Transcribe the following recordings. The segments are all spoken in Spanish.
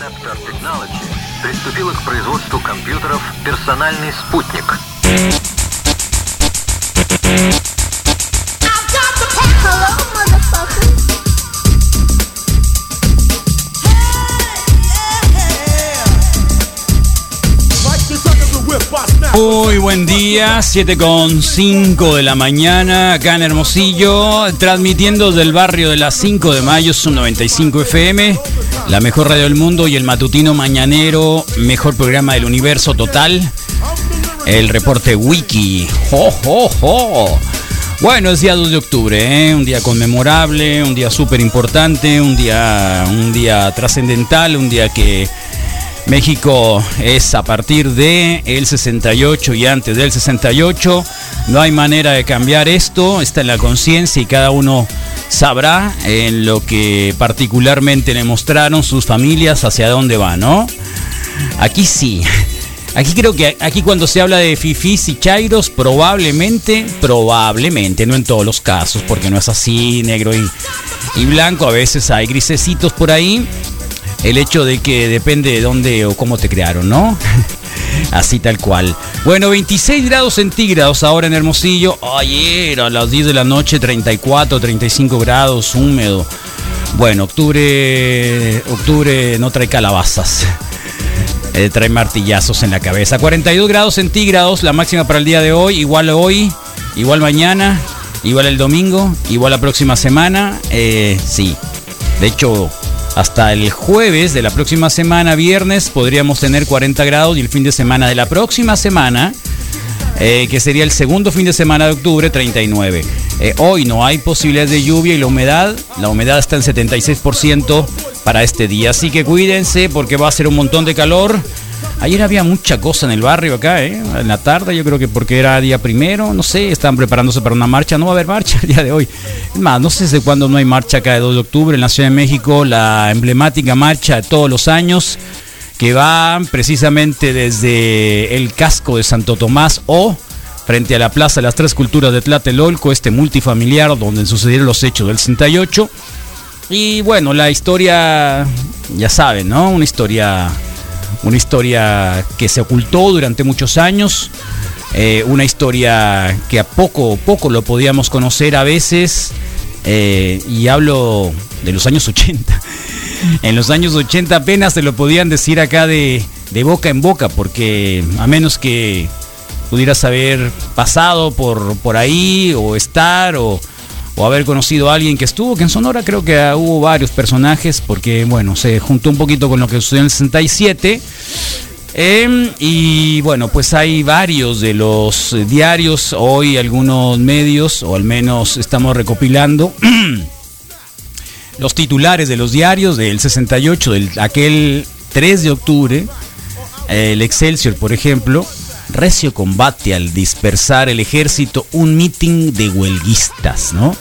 Scepter Technology приступила к производству компьютеров «Персональный спутник». Hello, motherfucker. Muy buen día, 7 con 5 de la mañana, acá en Hermosillo, transmitiendo del barrio de las 5 de mayo, son 95 FM, la mejor radio del mundo y el matutino mañanero, mejor programa del universo total, el reporte Wiki. ¡Jo, jo, jo! Bueno, es día 2 de octubre, ¿eh? un día conmemorable, un día súper importante, un día, un día trascendental, un día que México es a partir de el 68 y antes del 68. No hay manera de cambiar esto, está en la conciencia y cada uno sabrá en lo que particularmente le mostraron sus familias hacia dónde va, ¿no? Aquí sí. Aquí creo que aquí cuando se habla de fifís y chairos, probablemente, probablemente, no en todos los casos, porque no es así, negro y, y blanco, a veces hay grisecitos por ahí el hecho de que depende de dónde o cómo te crearon, ¿no? Así tal cual. Bueno, 26 grados centígrados ahora en Hermosillo. Ayer a las 10 de la noche, 34, 35 grados, húmedo. Bueno, octubre, octubre no trae calabazas. Eh, trae martillazos en la cabeza. 42 grados centígrados, la máxima para el día de hoy. Igual hoy, igual mañana, igual el domingo, igual la próxima semana. Eh, sí. De hecho, hasta el jueves de la próxima semana, viernes, podríamos tener 40 grados y el fin de semana de la próxima semana, eh, que sería el segundo fin de semana de octubre, 39. Eh, hoy no hay posibilidades de lluvia y la humedad, la humedad está en 76% para este día, así que cuídense porque va a ser un montón de calor. Ayer había mucha cosa en el barrio acá, ¿eh? en la tarde, yo creo que porque era día primero, no sé, están preparándose para una marcha, no va a haber marcha el día de hoy. Es más, no sé desde cuándo no hay marcha acá de 2 de octubre en la Ciudad de México, la emblemática marcha de todos los años, que va precisamente desde el casco de Santo Tomás o frente a la Plaza de las Tres Culturas de Tlatelolco, este multifamiliar donde sucedieron los hechos del 68. Y bueno, la historia, ya saben, ¿no? Una historia una historia que se ocultó durante muchos años, eh, una historia que a poco poco lo podíamos conocer a veces, eh, y hablo de los años 80. En los años 80 apenas se lo podían decir acá de, de boca en boca, porque a menos que pudieras haber pasado por, por ahí o estar o, o haber conocido a alguien que estuvo, que en Sonora creo que hubo varios personajes, porque bueno, se juntó un poquito con lo que sucedió en el 67. Eh, y bueno, pues hay varios de los diarios, hoy algunos medios, o al menos estamos recopilando los titulares de los diarios del 68, del aquel 3 de octubre, eh, el Excelsior, por ejemplo, recio combate al dispersar el ejército, un mitin de huelguistas, ¿no?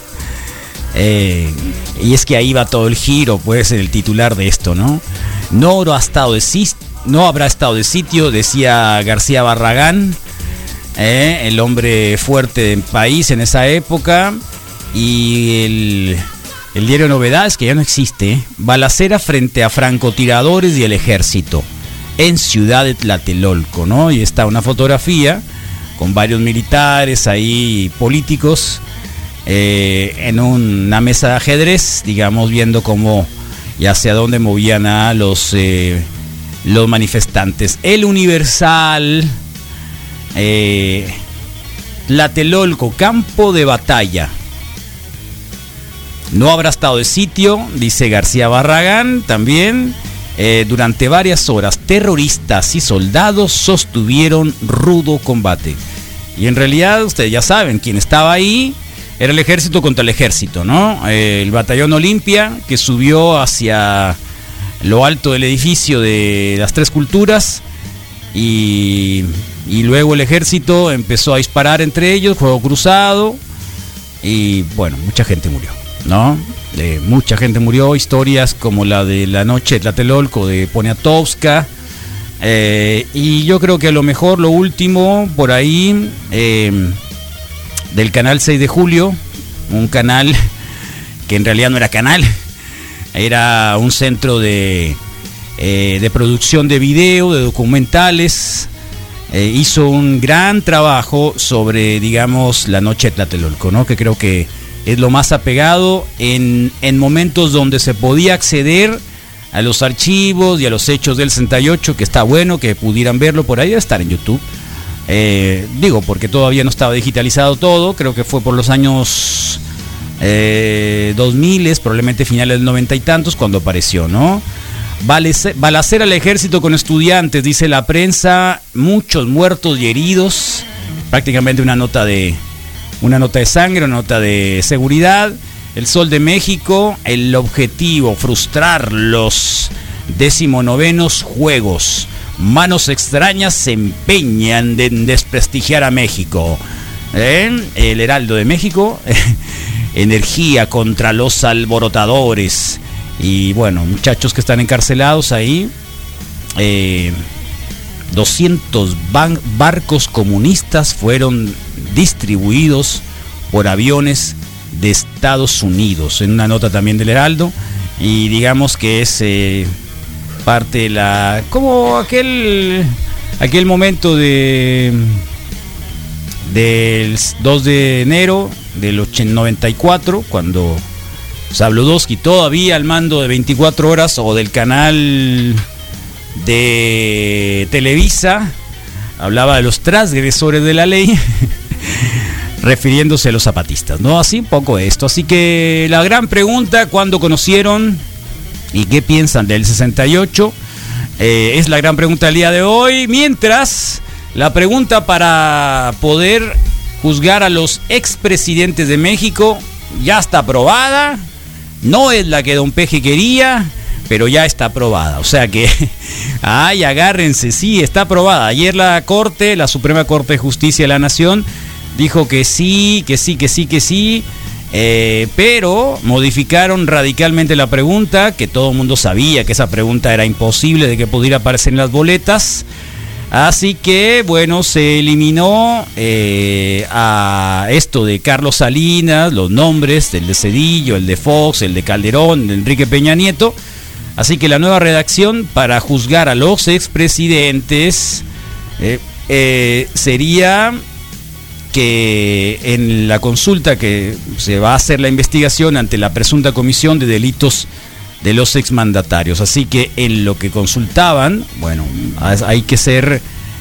Eh, y es que ahí va todo el giro, pues, el titular de esto, ¿no? No habrá estado de, no habrá estado de sitio, decía García Barragán, eh, el hombre fuerte del país en esa época. Y el, el diario Novedades, que ya no existe, balacera frente a francotiradores y el ejército en Ciudad de Tlatelolco, ¿no? Y está una fotografía con varios militares ahí, políticos, eh, en una mesa de ajedrez, digamos, viendo cómo y hacia dónde movían a los, eh, los manifestantes. El Universal, eh, Tlatelolco, campo de batalla. No habrá estado de sitio, dice García Barragán también. Eh, durante varias horas, terroristas y soldados sostuvieron rudo combate. Y en realidad, ustedes ya saben, quien estaba ahí era el ejército contra el ejército, ¿no? Eh, el batallón Olimpia, que subió hacia lo alto del edificio de las tres culturas. Y, luego el ejército empezó a disparar entre ellos, juego cruzado. Y bueno, mucha gente murió, ¿no? Eh, mucha gente murió, historias como la de la noche de Tlatelolco de Poniatowska. Eh, y yo creo que a lo mejor lo último por ahí del canal 6 de julio, un canal que en realidad no era canal, era un centro de eh, de producción de video, de documentales. Eh, hizo un gran trabajo sobre, digamos, la noche de Tlatelolco. Que creo que es lo más apegado en, en momentos donde se podía acceder a los archivos y a los hechos del 68, que está bueno que pudieran verlo por ahí, debe estar en YouTube. Eh, digo, porque todavía no estaba digitalizado todo, creo que fue por los años eh, 2000, probablemente finales del noventa y tantos, cuando apareció, ¿no? Balacera al ejército con estudiantes, dice la prensa, muchos muertos y heridos, prácticamente una nota de una nota de sangre, una nota de seguridad. El Sol de México, el objetivo, frustrar los decimonovenos Juegos. Manos extrañas se empeñan en desprestigiar a México. ¿Eh? El Heraldo de México, energía contra los alborotadores. Y bueno, muchachos que están encarcelados ahí. 200 eh, barcos comunistas fueron distribuidos por aviones de Estados Unidos, en una nota también del Heraldo, y digamos que es eh, parte de la... como aquel, aquel momento de del 2 de enero del 94, cuando Sabludowski todavía al mando de 24 horas o del canal de Televisa, hablaba de los transgresores de la ley. refiriéndose a los zapatistas, ¿no? Así un poco esto. Así que la gran pregunta, ¿cuándo conocieron y qué piensan del 68? Eh, es la gran pregunta del día de hoy. Mientras, la pregunta para poder juzgar a los expresidentes de México ya está aprobada. No es la que don Peje quería, pero ya está aprobada. O sea que, ay, agárrense, sí, está aprobada. Ayer la Corte, la Suprema Corte de Justicia de la Nación, dijo que sí, que sí, que sí, que sí. Eh, pero modificaron radicalmente la pregunta, que todo el mundo sabía que esa pregunta era imposible de que pudiera aparecer en las boletas. Así que, bueno, se eliminó eh, a esto de Carlos Salinas, los nombres, del de Cedillo, el de Fox, el de Calderón, de Enrique Peña Nieto. Así que la nueva redacción para juzgar a los expresidentes eh, sería que en la consulta que se va a hacer la investigación ante la presunta comisión de delitos de los exmandatarios. Así que en lo que consultaban, bueno, hay que ser,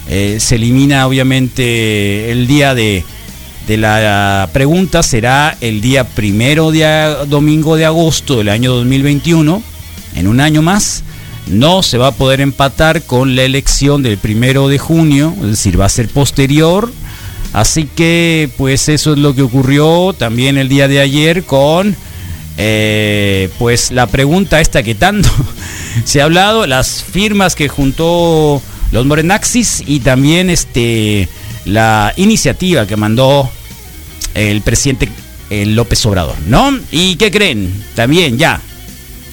eh, se elimina obviamente el día de, de la pregunta, será el día primero de domingo de agosto del año 2021, en un año más. No se va a poder empatar con la elección del primero de junio, es decir, va a ser posterior Así que pues eso es lo que ocurrió también el día de ayer con eh, pues la pregunta esta que tanto se ha hablado, las firmas que juntó los Morenaxis y también este la iniciativa que mandó el presidente López Obrador, ¿no? ¿Y qué creen? También ya,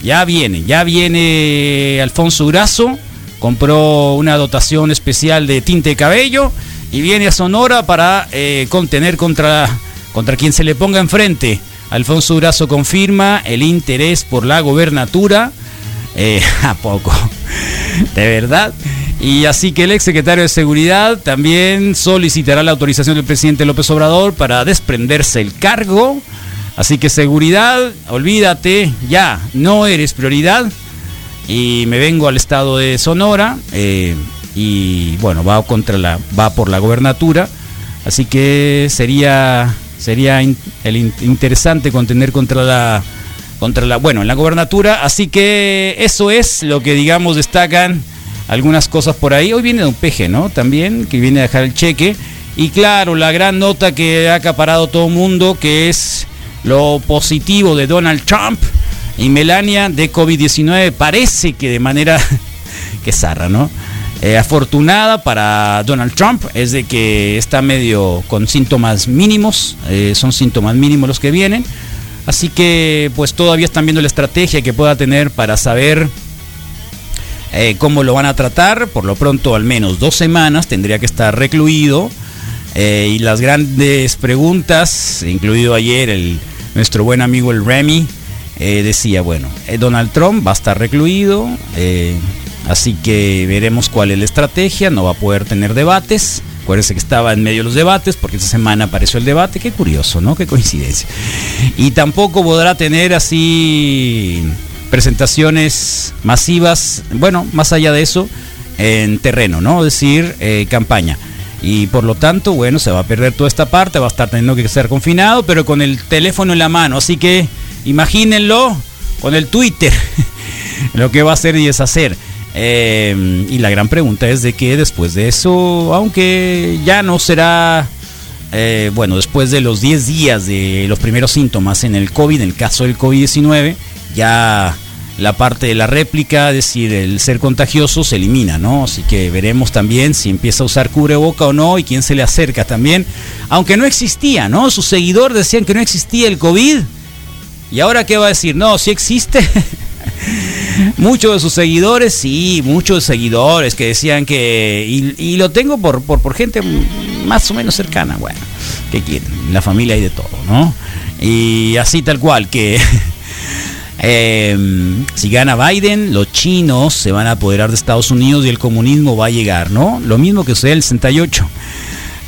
ya viene, ya viene Alfonso Urazo, compró una dotación especial de tinte de cabello y viene a Sonora para eh, contener contra, contra quien se le ponga enfrente. Alfonso Durazo confirma el interés por la gobernatura. Eh, ¿A poco? ¿De verdad? Y así que el ex secretario de Seguridad también solicitará la autorización del presidente López Obrador para desprenderse el cargo. Así que seguridad, olvídate, ya, no eres prioridad. Y me vengo al estado de Sonora. Eh, y bueno, va contra la va por la gobernatura, así que sería sería el interesante contener contra la contra la bueno, en la gobernatura, así que eso es lo que digamos destacan algunas cosas por ahí. Hoy viene Don Peje, ¿no? También que viene a dejar el cheque y claro, la gran nota que ha acaparado todo el mundo que es lo positivo de Donald Trump y Melania de COVID-19 parece que de manera que zarra, ¿no? Eh, afortunada para Donald Trump es de que está medio con síntomas mínimos, eh, son síntomas mínimos los que vienen, así que pues todavía están viendo la estrategia que pueda tener para saber eh, cómo lo van a tratar, por lo pronto al menos dos semanas tendría que estar recluido. Y las grandes preguntas, incluido ayer el, nuestro buen amigo el Remy, decía, bueno, Donald Trump va a estar recluido, Así que veremos cuál es la estrategia. No va a poder tener debates. Acuérdense que estaba en medio de los debates porque esta semana apareció el debate. Qué curioso, ¿no? Qué coincidencia. Y tampoco podrá tener así presentaciones masivas. Bueno, más allá de eso, en terreno, ¿no? Es decir, eh, campaña. Y por lo tanto, bueno, se va a perder toda esta parte, va a estar teniendo que ser confinado, pero con el teléfono en la mano. Así que imagínenlo con el Twitter, lo que va a hacer y deshacer. Eh, y la gran pregunta es de que después de eso, aunque ya no será, eh, bueno, después de los 10 días de los primeros síntomas en el COVID, en el caso del COVID-19, ya la parte de la réplica, es decir, el ser contagioso se elimina, ¿no? Así que veremos también si empieza a usar cubreboca o no y quién se le acerca también. Aunque no existía, ¿no? Sus seguidores decían que no existía el COVID. ¿Y ahora qué va a decir? No, sí existe. muchos de sus seguidores, sí, muchos seguidores que decían que. Y, lo tengo por, por, por gente más o menos cercana. Bueno, ¿qué quieren? La familia hay de todo, ¿no? Y así tal cual, que. Eh, si gana Biden, los chinos se van a apoderar de Estados Unidos y el comunismo va a llegar, ¿no? Lo mismo que sucede el 68.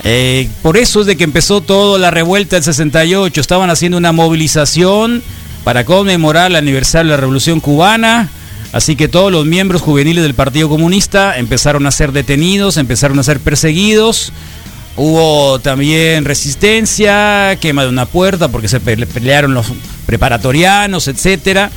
Eh, por eso es de que empezó toda la revuelta del 68. Estaban haciendo una movilización para conmemorar el aniversario de la Revolución Cubana. Así que todos los miembros juveniles del Partido Comunista empezaron a ser detenidos, empezaron a ser perseguidos. Hubo también resistencia, quema de una puerta porque se pelearon los preparatorianos, etcétera.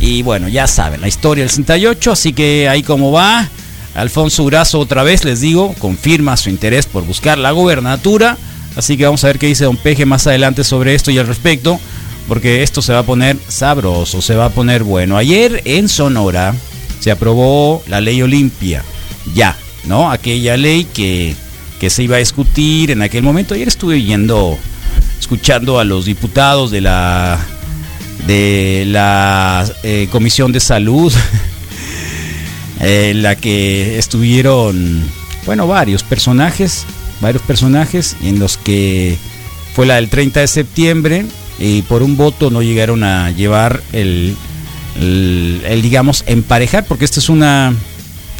Y bueno, ya saben, la historia del 68, así que ahí como va. Alfonso Urazo otra vez, les digo, confirma su interés por buscar la gobernatura. Así que vamos a ver qué dice Don Peje más adelante sobre esto y al respecto, porque esto se va a poner sabroso, se va a poner bueno. Ayer en Sonora se aprobó la ley Olimpia, ya, ¿no? Aquella ley que que se iba a discutir en aquel momento. Ayer estuve yendo, escuchando a los diputados de la de la eh, Comisión de Salud, en la que estuvieron, bueno, varios personajes, varios personajes en los que fue la del 30 de septiembre y por un voto no llegaron a llevar el, el digamos, emparejar, porque esta es una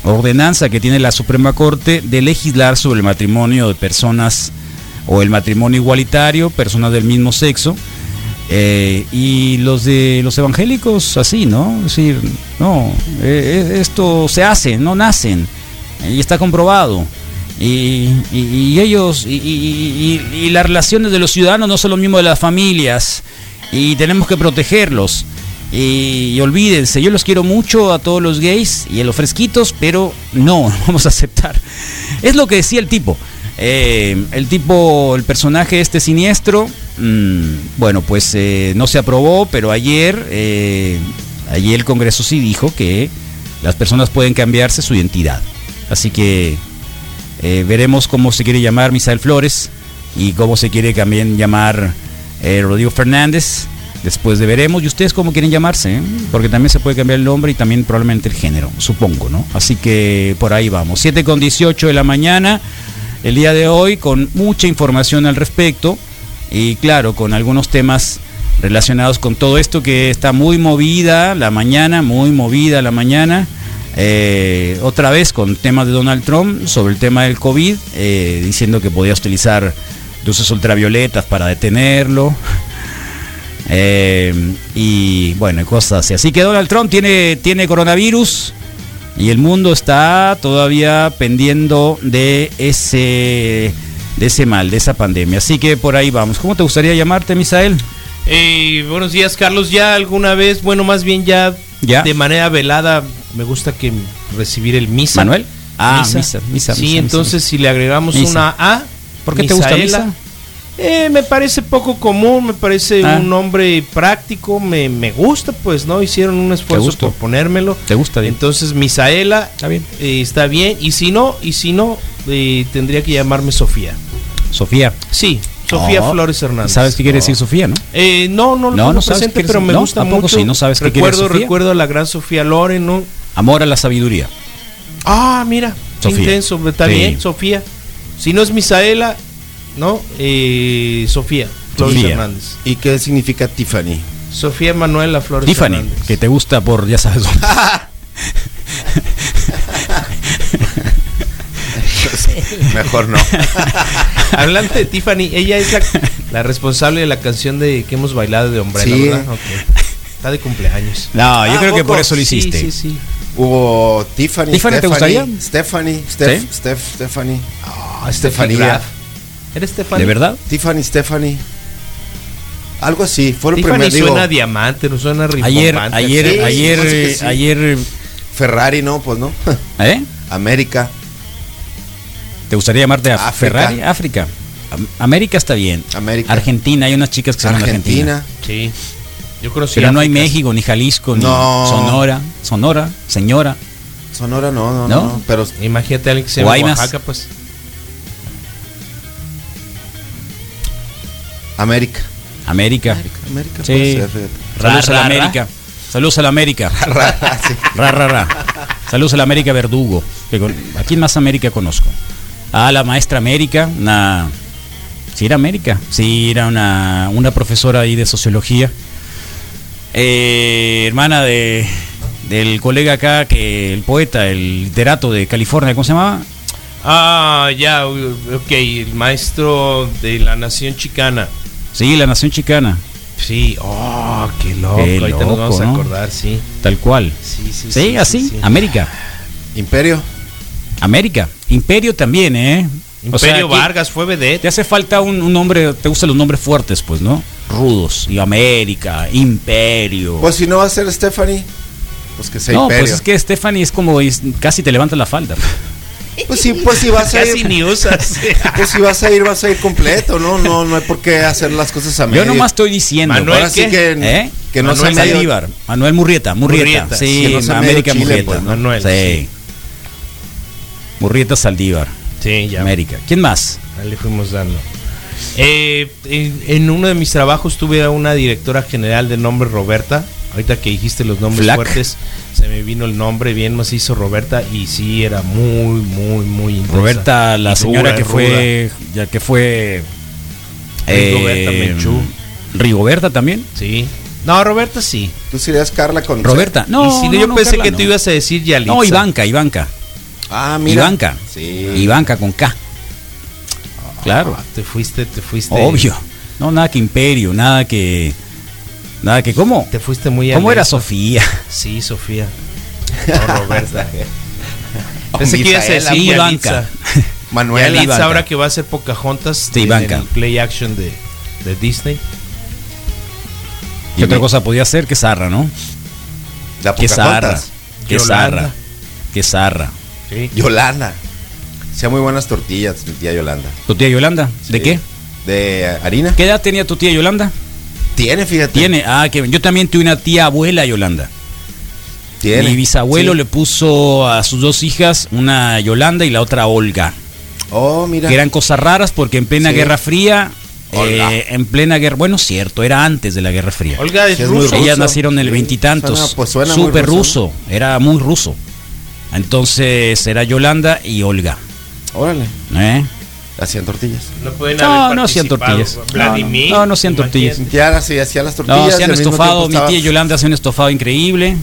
ordenanza que tiene la Suprema Corte de legislar sobre el matrimonio de personas o el matrimonio igualitario, personas del mismo sexo. Eh, y los de los evangélicos así, ¿no? Es decir, no, eh, eh, esto se hace, no nacen, y está comprobado. Y, y ellos, y, las relaciones de los ciudadanos no son lo mismo de las familias, y tenemos que protegerlos. Y, olvídense, yo los quiero mucho a todos los gays y a los fresquitos, pero no, no vamos a aceptar. Es lo que decía el tipo. Eh, el tipo, el personaje este siniestro, mm, bueno, pues eh, no se aprobó, pero ayer, eh, ayer el Congreso sí dijo que las personas pueden cambiarse su identidad. Así que veremos cómo se quiere llamar Misael Flores y cómo se quiere también llamar Rodrigo Fernández. Después de veremos. ¿Y ustedes cómo quieren llamarse? Porque también se puede cambiar el nombre y también probablemente el género, supongo, ¿no? Así que por ahí vamos. 7 con 18 de la mañana, el día de hoy, con mucha información al respecto. Y claro, con algunos temas relacionados con todo esto que está muy movida la mañana, muy movida la mañana. Eh, otra vez con temas de Donald Trump sobre el tema del COVID, eh, diciendo que podía utilizar luces ultravioletas para detenerlo. Eh, y bueno, cosas así. Así que Donald Trump tiene, tiene coronavirus y el mundo está todavía pendiendo de ese, de ese mal, de esa pandemia. Así que por ahí vamos. ¿Cómo te gustaría llamarte, Misael? Eh, buenos días, Carlos. Ya alguna vez, bueno, más bien ya, ¿Ya? de manera velada, me gusta que recibir el misa. ¿Manuel? Ah, misa, misa, Sí, entonces si le agregamos una A. ¿Por qué te gusta misa? Eh, me parece poco común, me parece ah. un nombre práctico, me, me, gusta, pues, ¿no? Hicieron un esfuerzo por ponérmelo. ¿Te gusta bien? Entonces, Misaela está bien. Eh, está bien. Y si no, y si no, eh, tendría que llamarme Sofía. ¿Sofía? Sí, Sofía oh. Flores Hernández. ¿Sabes qué quiere decir Sofía, no? Eh, no, no, no, no, sabes pero me gusta mucho. Sí, no sabes qué recuerdo, quiere Sofía? Recuerdo a la gran Sofía Loren, ¿no? Amor a la sabiduría. Ah, mira, Sofía. intenso, está bien, Sofía. Si no es Misaela, ¿no? Eh, Sofía Flores Hernández. ¿Y qué significa Tiffany? Sofía Manuela Flores Tiffany, que te gusta por, ya sabes Mejor no. Hablando de Tiffany, ella es la, la responsable de la canción de que hemos bailado de Sí. ¿verdad? Está de cumpleaños. No, yo ¿A creo que por eso lo Sí, hiciste. sí, sí. Hubo Tiffany. ¿Tiffany te gustaría? Stephanie. Steph, ¿Sí? Steph, Stephanie. Ah, Estefanía. Graf. ¿Eres Stephanie? ¿De verdad? Tiffany, Stephanie. Algo así. Fue lo Tiffany primero. Digo, suena a diamante, no suena a Ayer, ayer, Sí, ayer, sí. ayer, Ferrari, no, pues no. ¿eh? América. ¿Te gustaría llamarte a África. Ferrari? África. Am- América está bien. América. Argentina, hay unas chicas que se llaman Argentina. Argentina. Sí. Yo conocí Pero no hay. México, ni Jalisco, ni No. Sonora. Sonora, señora. Sonora no, no, ¿No? Pero Imagínate a alguien que se llama. Oaxaca, pues. América. América. América Sí. puede ser, fíjate. Saludos Ra, a la ra, ra. América. Saludos a la América. Rara, sí. Ra, ra, ra. Saludos a la América Verdugo. que con- ¿A quién más América conozco? A la maestra América, una... Sí, era América. Sí, era una, una profesora ahí de sociología. Eh, hermana de, del colega acá, que el poeta, el literato de California, ¿cómo se llamaba? Ah, ya, ok, el maestro de la nación chicana. Sí, la Nación Chicana, Sí, oh, qué loco. Qué Ahorita loco, nos vamos a acordar, sí. tal cual. Sí, sí, Sí, así, sí. América. Imperio. América. Imperio también, ¿eh? O sea, Imperio aquí- Vargas fue vedette. Te hace falta un, un nombre, te gustan los nombres fuertes, pues, ¿no? Rudos, y América, Imperio. Pues si no va a ser Stephanie, pues que sea no, Imperio. pues es que Stephanie es como es- casi te levanta la falda. Pues sí, pues si vas a Casi ir. ni usas. Pues si vas a ir, vas a ir completo, ¿no? No, no hay por qué hacer las cosas a Yo medio. nomás estoy diciendo. Manuel, Ahora sí que, ¿Eh? que no Manuel sea medio- Saldívar, Manuel Murrieta, Murrieta, Murrieta, sí, no América Chile, Murrieta. pues, ¿no? Manuel, sí. sí. Murrieta Saldívar, Sí, ya. América. ¿Quién más? Ahí le fuimos dando. Eh, en, en uno de mis trabajos tuve a una directora general de nombre Roberta. Ahorita que dijiste los nombres fuertes, se me vino el nombre bien macizo Roberta y sí era muy, muy, muy intensa. Roberta, la Y señora que ruda. fue, ya que fue Rigoberta Menchú. Rigoberta también. Sí. No, Roberta sí. Tú serías Carla con Roberta, no, y si no, yo no, pensé Carla, que no. tú ibas a decir Yalitza. No, Ivanka, Ivanka. Ah, mira. Ivanka. Sí. Ivanka con K. Claro, Ah, te fuiste, te fuiste. obvio. No, nada que imperio, nada que. Nada que. ¿Cómo? Te fuiste muy ¿Cómo era. Sofía? Sí, Sofía. No, Roberta. O Pensé que ibas a decir Ivanka. Manuel. Ivanka. ahora que va a ser Pocahontas Sí, en el play action de, de Disney. ¿Qué otra cosa podía ser? Que zarra, ¿no? La Que zarra. Pocahontas. Que Yolanda. zarra. Que zarra. Sí. Yolanda. Hacía muy buenas tortillas, mi tía Yolanda. ¿Tu tía Yolanda? ¿De Sí. qué? ¿De harina? ¿Qué edad tenía tu tía Yolanda? Tiene, fíjate. Tiene. Ah, que yo también tuve una tía abuela Yolanda. Tiene. Mi bisabuelo Sí. le puso a sus dos hijas una Yolanda y la otra Olga. Oh, mira. Que eran cosas raras porque en plena Sí. Guerra Fría. Olga. eh, en plena guerra. Bueno, cierto, era antes de la Guerra Fría. Olga es Sí, es muy ruso. ruso. Ellas nacieron en el veintitantos. pues suena muy Súper ruso, ruso. Era muy ruso. Entonces era Yolanda y Olga. Órale. ¿eh? Hacían tortillas. No pueden No, haber no hacían participado. tortillas. Vladimir. No, no, no hacían tortillas. Tía sí hacía las tortillas. No, hacían estofado. Mi estaba- tía Yolanda hacía un estofado increíble.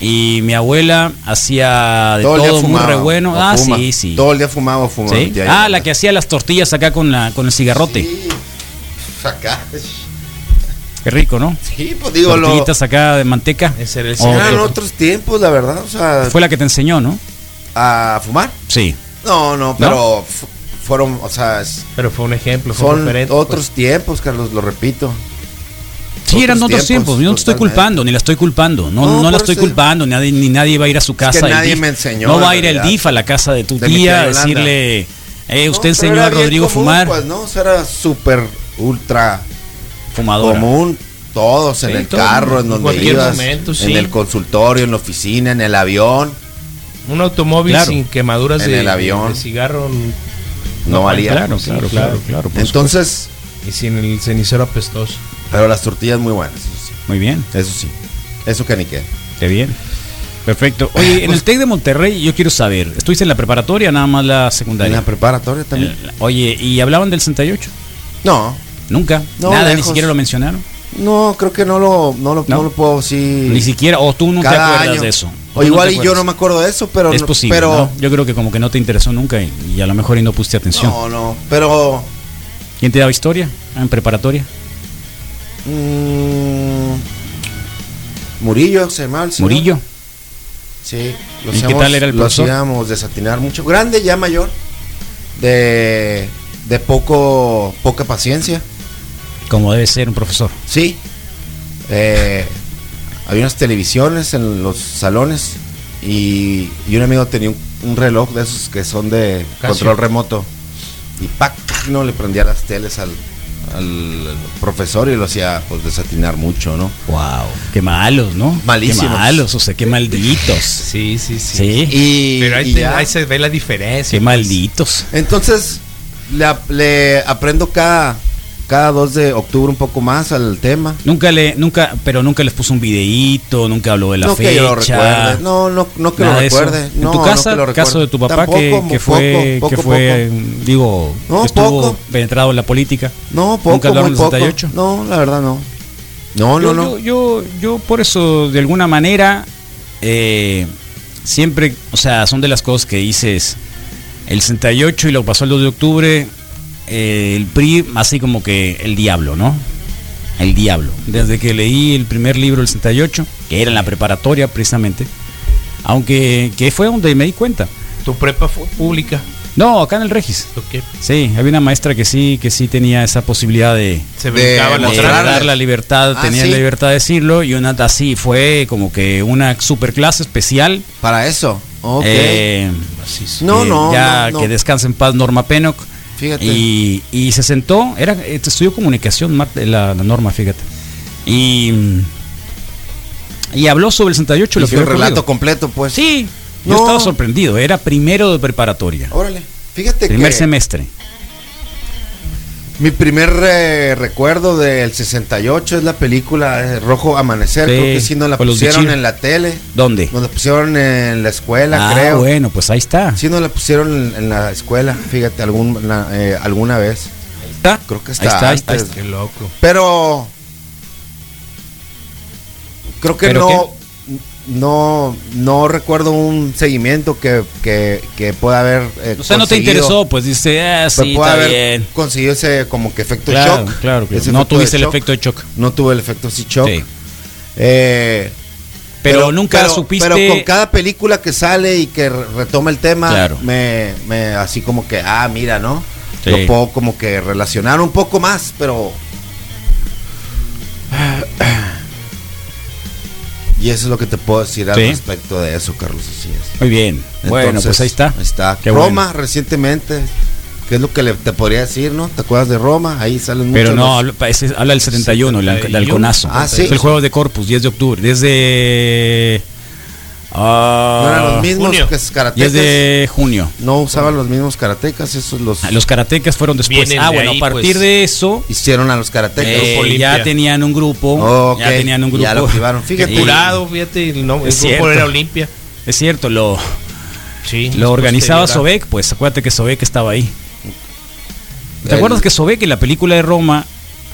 Y mi abuela hacía de Todo el día todo muy fumaba. re bueno. Ah, fuma. sí, sí. Todo el día fumaba o fumaba. ¿Sí? Ah, la que hacía las tortillas acá con, la, con el cigarrote. Sí. Acá. Qué rico, ¿no? Sí, pues digo, lo. Tortillitas acá de manteca. Ese era el Oh, señor. Eran otros tiempos, la verdad. O sea, Fue la que te enseñó, ¿no? a fumar. Sí. No, no, pero fu- fueron, o sea, es- Pero fue un ejemplo, fue son referente. otros pues. tiempos, Carlos, lo repito. Sí, eran Otros tiempos. tiempos, Yo no te estoy culpando, ni la estoy culpando. No, No, no, la estoy culpando, ni nadie, ni nadie va a ir a su casa. del nadie DIF. me enseñó, No va a ir el. DIF a la casa de tu De tía a decirle, eh, usted No, enseñó a Rodrigo a común, fumar. Pues no, o sea, era súper, ultra fumadora. común. Todos en Sí, el todo, carro, en en donde ibas, momento, en sí. el consultorio, en la oficina, en el avión. Un automóvil Claro. sin quemaduras En de, el avión. de cigarro. No valía. Claro, Sí, claro, claro. claro, Entonces, Y sin el cenicero apestoso. pero las tortillas muy buenas, eso. Muy bien, Eso sí. Eso que ni qué. qué bien. Perfecto. Oye, en el TEC de Monterrey yo quiero saber, ¿estuviste en la preparatoria o nada más la En secundaria? la preparatoria también. El- Oye, ¿y hablaban del 68? No, Nunca. No, Nada, ni lejos. siquiera lo mencionaron. no, creo que no lo, no lo, ¿No? no lo puedo sí. Ni siquiera, o tú no te acuerdas año. de eso. O igual y yo no me acuerdo de eso, pero es posible. pero. Yo creo que como que no te interesó nunca y, y a lo mejor y no pusiste atención. no, no, pero ¿Quién te daba historia Ah, en preparatoria? mm, Murillo se señor. Murillo. Sí, lo ¿Y qué tal era el lo profesor? hacíamos desatinar mucho. Grande, ya mayor. De, de poco poca paciencia. Como debe ser un profesor. Sí. Eh, había unas televisiones en los salones y, y un amigo tenía un, un reloj de esos que son de Casio. control remoto. Y ¡pac! no le prendía las teles al, al profesor y lo hacía pues desatinar mucho, ¿no? Wow. Qué malos, ¿no? Malísimos. Qué malos, o sea, qué malditos. Sí, sí, sí. Sí. Y, Pero ahí, y te- ya. ahí se ve la diferencia. Qué pues. malditos. Entonces, le, le aprendo cada, cada 2 de octubre un poco más al tema. Nunca le, nunca, pero nunca les puso un videíto, nunca habló de la no fecha. que yo lo recuerde. No, no, no que nada lo recuerde. En No, tu no casa, que lo el caso de tu papá Tampoco, que, que fue, poco, que poco, fue, poco. digo, No, que estuvo poco. penetrado en la política. No, ¿Nunca poco, hablaron muy del poco. 78? No, la verdad no. No, yo, no, no. Yo, yo, yo por eso, de alguna manera, eh, siempre, o sea, son de las cosas que dices, el 68 y lo pasó el 2 de octubre, eh, el PRI, así como que el diablo, ¿no? El diablo. Desde que leí el primer libro del 68, que era en la preparatoria precisamente, aunque que fue donde me di cuenta. Tu prepa fue pública. No, acá en el Regis. Sí, había una maestra que sí, que sí tenía esa posibilidad de, Se De la dar la libertad, Ah, tenía sí. la libertad de decirlo y una así fue como que una super clase especial. Para eso. Ok. Eh, no, eh, no, ya no, que no. descanse en paz Norma Penoc. Fíjate. Y, y se sentó, era eh, estudió comunicación la, la Norma, fíjate. Y, y habló sobre el 68 lo Hizo que el relato ocurrido. completo, pues. Sí, yo estaba sorprendido, era primero de preparatoria, Órale. Fíjate primer que semestre. Mi primer eh, recuerdo del 68 es la película eh, Rojo Amanecer. Sí, Creo que sí nos la pusieron en la tele. ¿Dónde? Nos la pusieron en la escuela, Ah, creo. bueno, pues ahí está. Sí nos la pusieron en, en la escuela, fíjate, algún, la- eh, alguna vez. ¿Está? Creo que Ahí está está, ahí está, ahí antes. está. Qué loco. Pero creo que ¿Pero no, no, no recuerdo un seguimiento que, que, que pueda haber. eh, O sea, no te interesó, pues dice, ah, Pero sí, puede haber bien. conseguido ese como que efecto Claro, shock. claro, claro. No tuviste el shock. efecto de shock. No tuve el efecto sí shock. Sí. Eh, Pero, nunca pero- supiste. Pero con cada película que sale y que re- retoma el tema, Claro. me, me así como que, ah, mira, ¿no? Sí. Lo puedo como que relacionar un poco más, pero. Y eso es lo que te puedo decir al Sí. respecto de eso, Carlos. Así es. Muy bien. bueno, pues ahí está. Ahí está. Qué Roma, bueno. recientemente. ¿Qué es lo que le, te podría decir, no? ¿Te acuerdas de Roma? Ahí salen Pero muchos no, los- ese- habla del 71, el, del 71. halconazo. Ah, sí. Es el juego de Corpus, 10 de octubre. Desde. Ah, No eran los mismos junio. que es karatecas. 10 de junio. No usaban los mismos karatecas, esos los Ah, Los karatecas fueron después. Vienen Ah, de bueno, ahí, a partir pues. de eso. hicieron a los karatecas. eh, ya tenían un grupo. Ya tenían un grupo. ya lo activaron. Fíjate. Y- Jurado, fíjate, el, no, el Es grupo cierto. era Olimpia. Es cierto, lo, Sí. lo organizaba Sobek, pues acuérdate que Sobek estaba ahí. ¿Te El- acuerdas que Sobek en la película de Roma,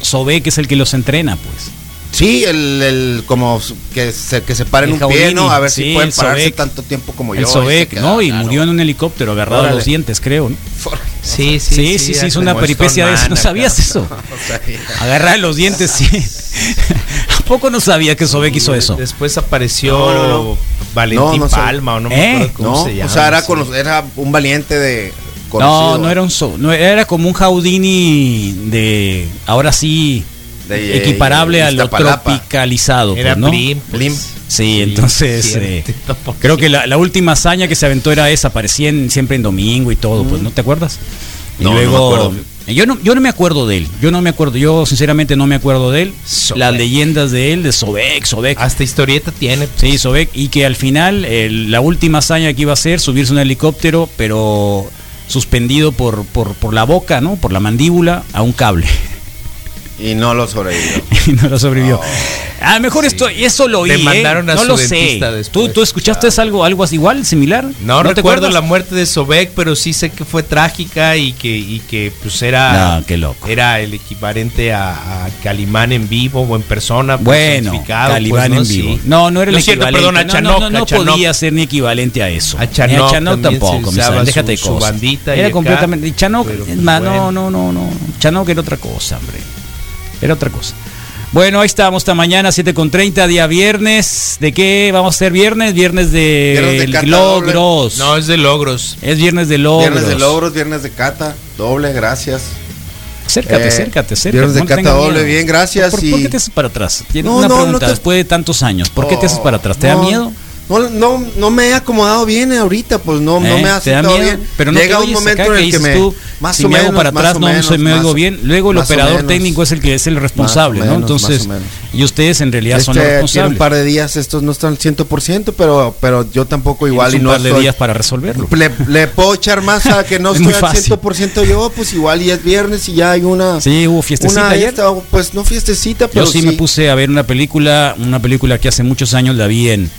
Sobek es el que los entrena, pues? Sí, el, el como que se, que se paren un pie, ¿no? A ver sí, si pueden pararse Sobek. tanto tiempo como yo. el y Sobek, ¿no? Y murió en un helicóptero agarrado a los dientes, creo. ¿no? Sí, Sí, sí, sí, es una peripecia de eso. ¿No sabías eso? Agarrar los dientes, sí. ¿A poco no sabía que Sobek hizo eso? Después apareció No, no, no. Valentín No, no sé. Palma, o no ¿Eh? me acuerdo cómo No, se llama. o sea, era, sí. cono- era un valiente de. No, conocido. no era un so, no era como un Jaudini de ahora sí De, eh, equiparable a lo tropicalizado, Era pues, ¿no? Pues. Blim. Sí, entonces eh, creo que la, la última hazaña que se aventó era esa, aparecía en- siempre en domingo y todo, pues, ¿no te acuerdas? Y No, no me luego acuerdo. yo no yo no me acuerdo de él, yo no me acuerdo, yo sinceramente no me acuerdo de él. Sobek. Las leyendas de él de Sobek, Sobek. Hasta historieta tiene. Sí, Sobek y que al final el- la última hazaña que iba a hacer subirse a un helicóptero, pero suspendido por, por, por la boca, ¿no? Por la mandíbula a un cable. Y no lo sobrevivió. y no lo sobrevivió. A lo mejor esto, eso lo oí. Le ¿eh? mandaron a no su lo sé. dentista ¿Tú, después. ¿Tú escuchaste algo, algo así igual, similar? No, te recuerdo la muerte de Sobek, pero sí sé que fue trágica y que, y que pues era, No, qué loco. era el equivalente a, a Calimán en vivo o en persona. pues, Bueno, pues, ¿no? en vivo. Sí. No, no era el No cierto, equivalente. perdón, a No, Chanok, no, no, a no podía ser ni equivalente a eso. A Ni Chanok a Chanok también se tampoco, déjate su- de su cosas. bandita y Era completamente. Y Chanok, pero, es más, bueno. no, no, no, no. Chanok era otra cosa, hombre. Era otra cosa. Bueno, ahí estamos esta mañana, 7 con 30, día viernes. ¿De qué vamos a hacer viernes? Viernes de, Viernes de cata logros. No, es de logros. Es viernes de logros. Viernes de logros, viernes de cata, doble, gracias. Acércate, Eh, acércate, acércate. viernes de no cata doble, miedo. bien, gracias, ¿Por, y- por qué te haces para atrás? Tiene No, una no, pregunta, no te- después de tantos años, ¿por qué te haces para atrás? ¿Te da miedo? No, no, no me he acomodado bien ahorita, pues no, no ¿Eh? me ha ¿Te da sentado bien. Pero no Llega un momento acá en el que me, tú, más si o me hago para atrás no menos, se me oigo bien. Luego el operador menos. técnico es el que es el responsable, menos, ¿no? Entonces, y ustedes en realidad son los Este, tiene un responsables. par de días, estos no están al 100%, pero, pero yo tampoco igual y un no par de estoy- días para resolverlo. Le, le puedo echar más a que no Es estoy al fácil. 100% yo, pues igual y es viernes y ya hay una... Sí, hubo fiestecita una ayer. esta, pues no fiestecita, pero Yo sí, me puse a ver una película, una película que hace muchos años la vi en,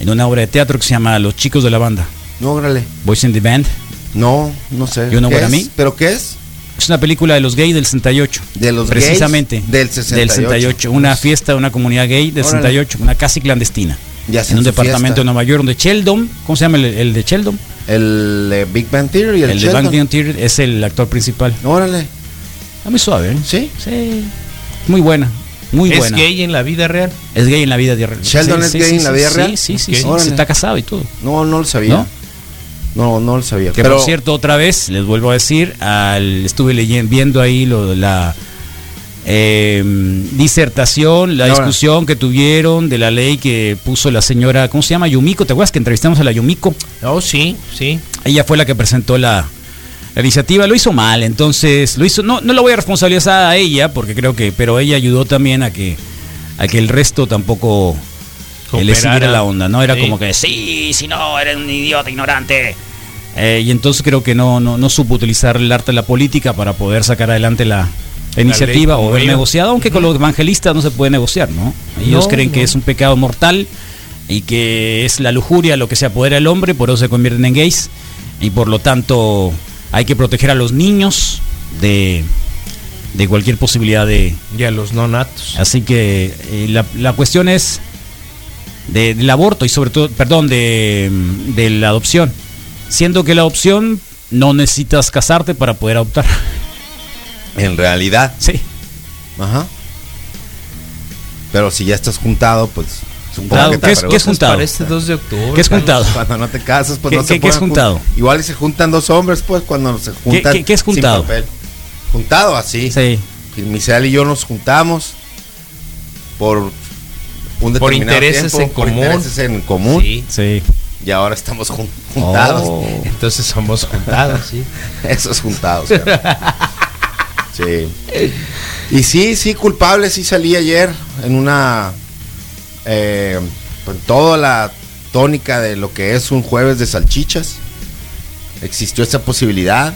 en una obra de teatro que se llama Los chicos de la banda, No, órale. Boys in the Band. No, no sé. Know ¿Qué what I es? mean? ¿Pero qué es? Es una película de los gays del 68. De los Precisamente. gays del 68. 68. Una fiesta de una comunidad gay del Órale. 68. Una casi clandestina. Ya en un departamento fiesta. de Nueva York donde Sheldon, ¿cómo se llama el, el de Sheldon? El eh, Big Bang Theory, el, El, de Sheldon. Bang Theory es el actor principal. Órale. Está muy suave, ¿eh? ¿Sí? Sí. Muy buena. Muy ¿Es buena. gay en la vida real? Es gay en la vida real. Sheldon es gay en la vida sí, real. Sí, sí, sí. Se está casado y todo. No, no lo sabía. ¿No? No, no, lo sabía. Que pero por cierto, otra vez, les vuelvo a decir, al, estuve leyendo, viendo ahí lo la eh, disertación, la Ahora. discusión que tuvieron de la ley que puso la señora, ¿cómo se llama? Yumiko, ¿te acuerdas que entrevistamos a la Yumiko? Oh, sí, sí. Ella fue la que presentó la, la iniciativa, lo hizo mal, entonces lo hizo, no, no la voy a responsabilizar a ella, porque creo que, pero ella ayudó también a que, a que el resto tampoco le siguiera la onda, ¿no? Era Sí. como que, sí, si no, eres un idiota ignorante. Eh, y entonces creo que no, no, no supo utilizar el arte de la política para poder sacar adelante la, la iniciativa ley o haber negociado, aunque con los evangelistas no se puede negociar, ¿no? Ellos No, creen que es un pecado mortal y que es la lujuria lo que se apodera del hombre, por eso se convierten en gays y por lo tanto hay que proteger a los niños de, de cualquier posibilidad de... Y a los no natos. Así que eh, la, la cuestión es de- del aborto y sobre todo, perdón, de, de la adopción. Siendo que la adopción no necesitas casarte para poder adoptar. en realidad. Sí. Ajá. Pero si ya estás juntado, pues Juntado, ¿qué es- preguntas qué es juntado? Para este 2 de octubre. ¿Qué es juntado? Cuando no te casas, pues ¿Qué- no se qué- qué es jun- juntado? Igual y se juntan dos hombres, pues cuando se juntan. qué- qué es sin juntado? papel. Juntado así. Sí. Misael y yo nos juntamos por un Por determinado intereses tiempo, en por común. intereses en común. Sí. Sí. Y ahora estamos jun- juntados. Oh. Entonces somos juntados, sí. Esos juntados. sí. Y sí, sí, culpable, sí salí ayer en una. Eh, con toda la tónica de lo que es un jueves de salchichas. Existió esa posibilidad.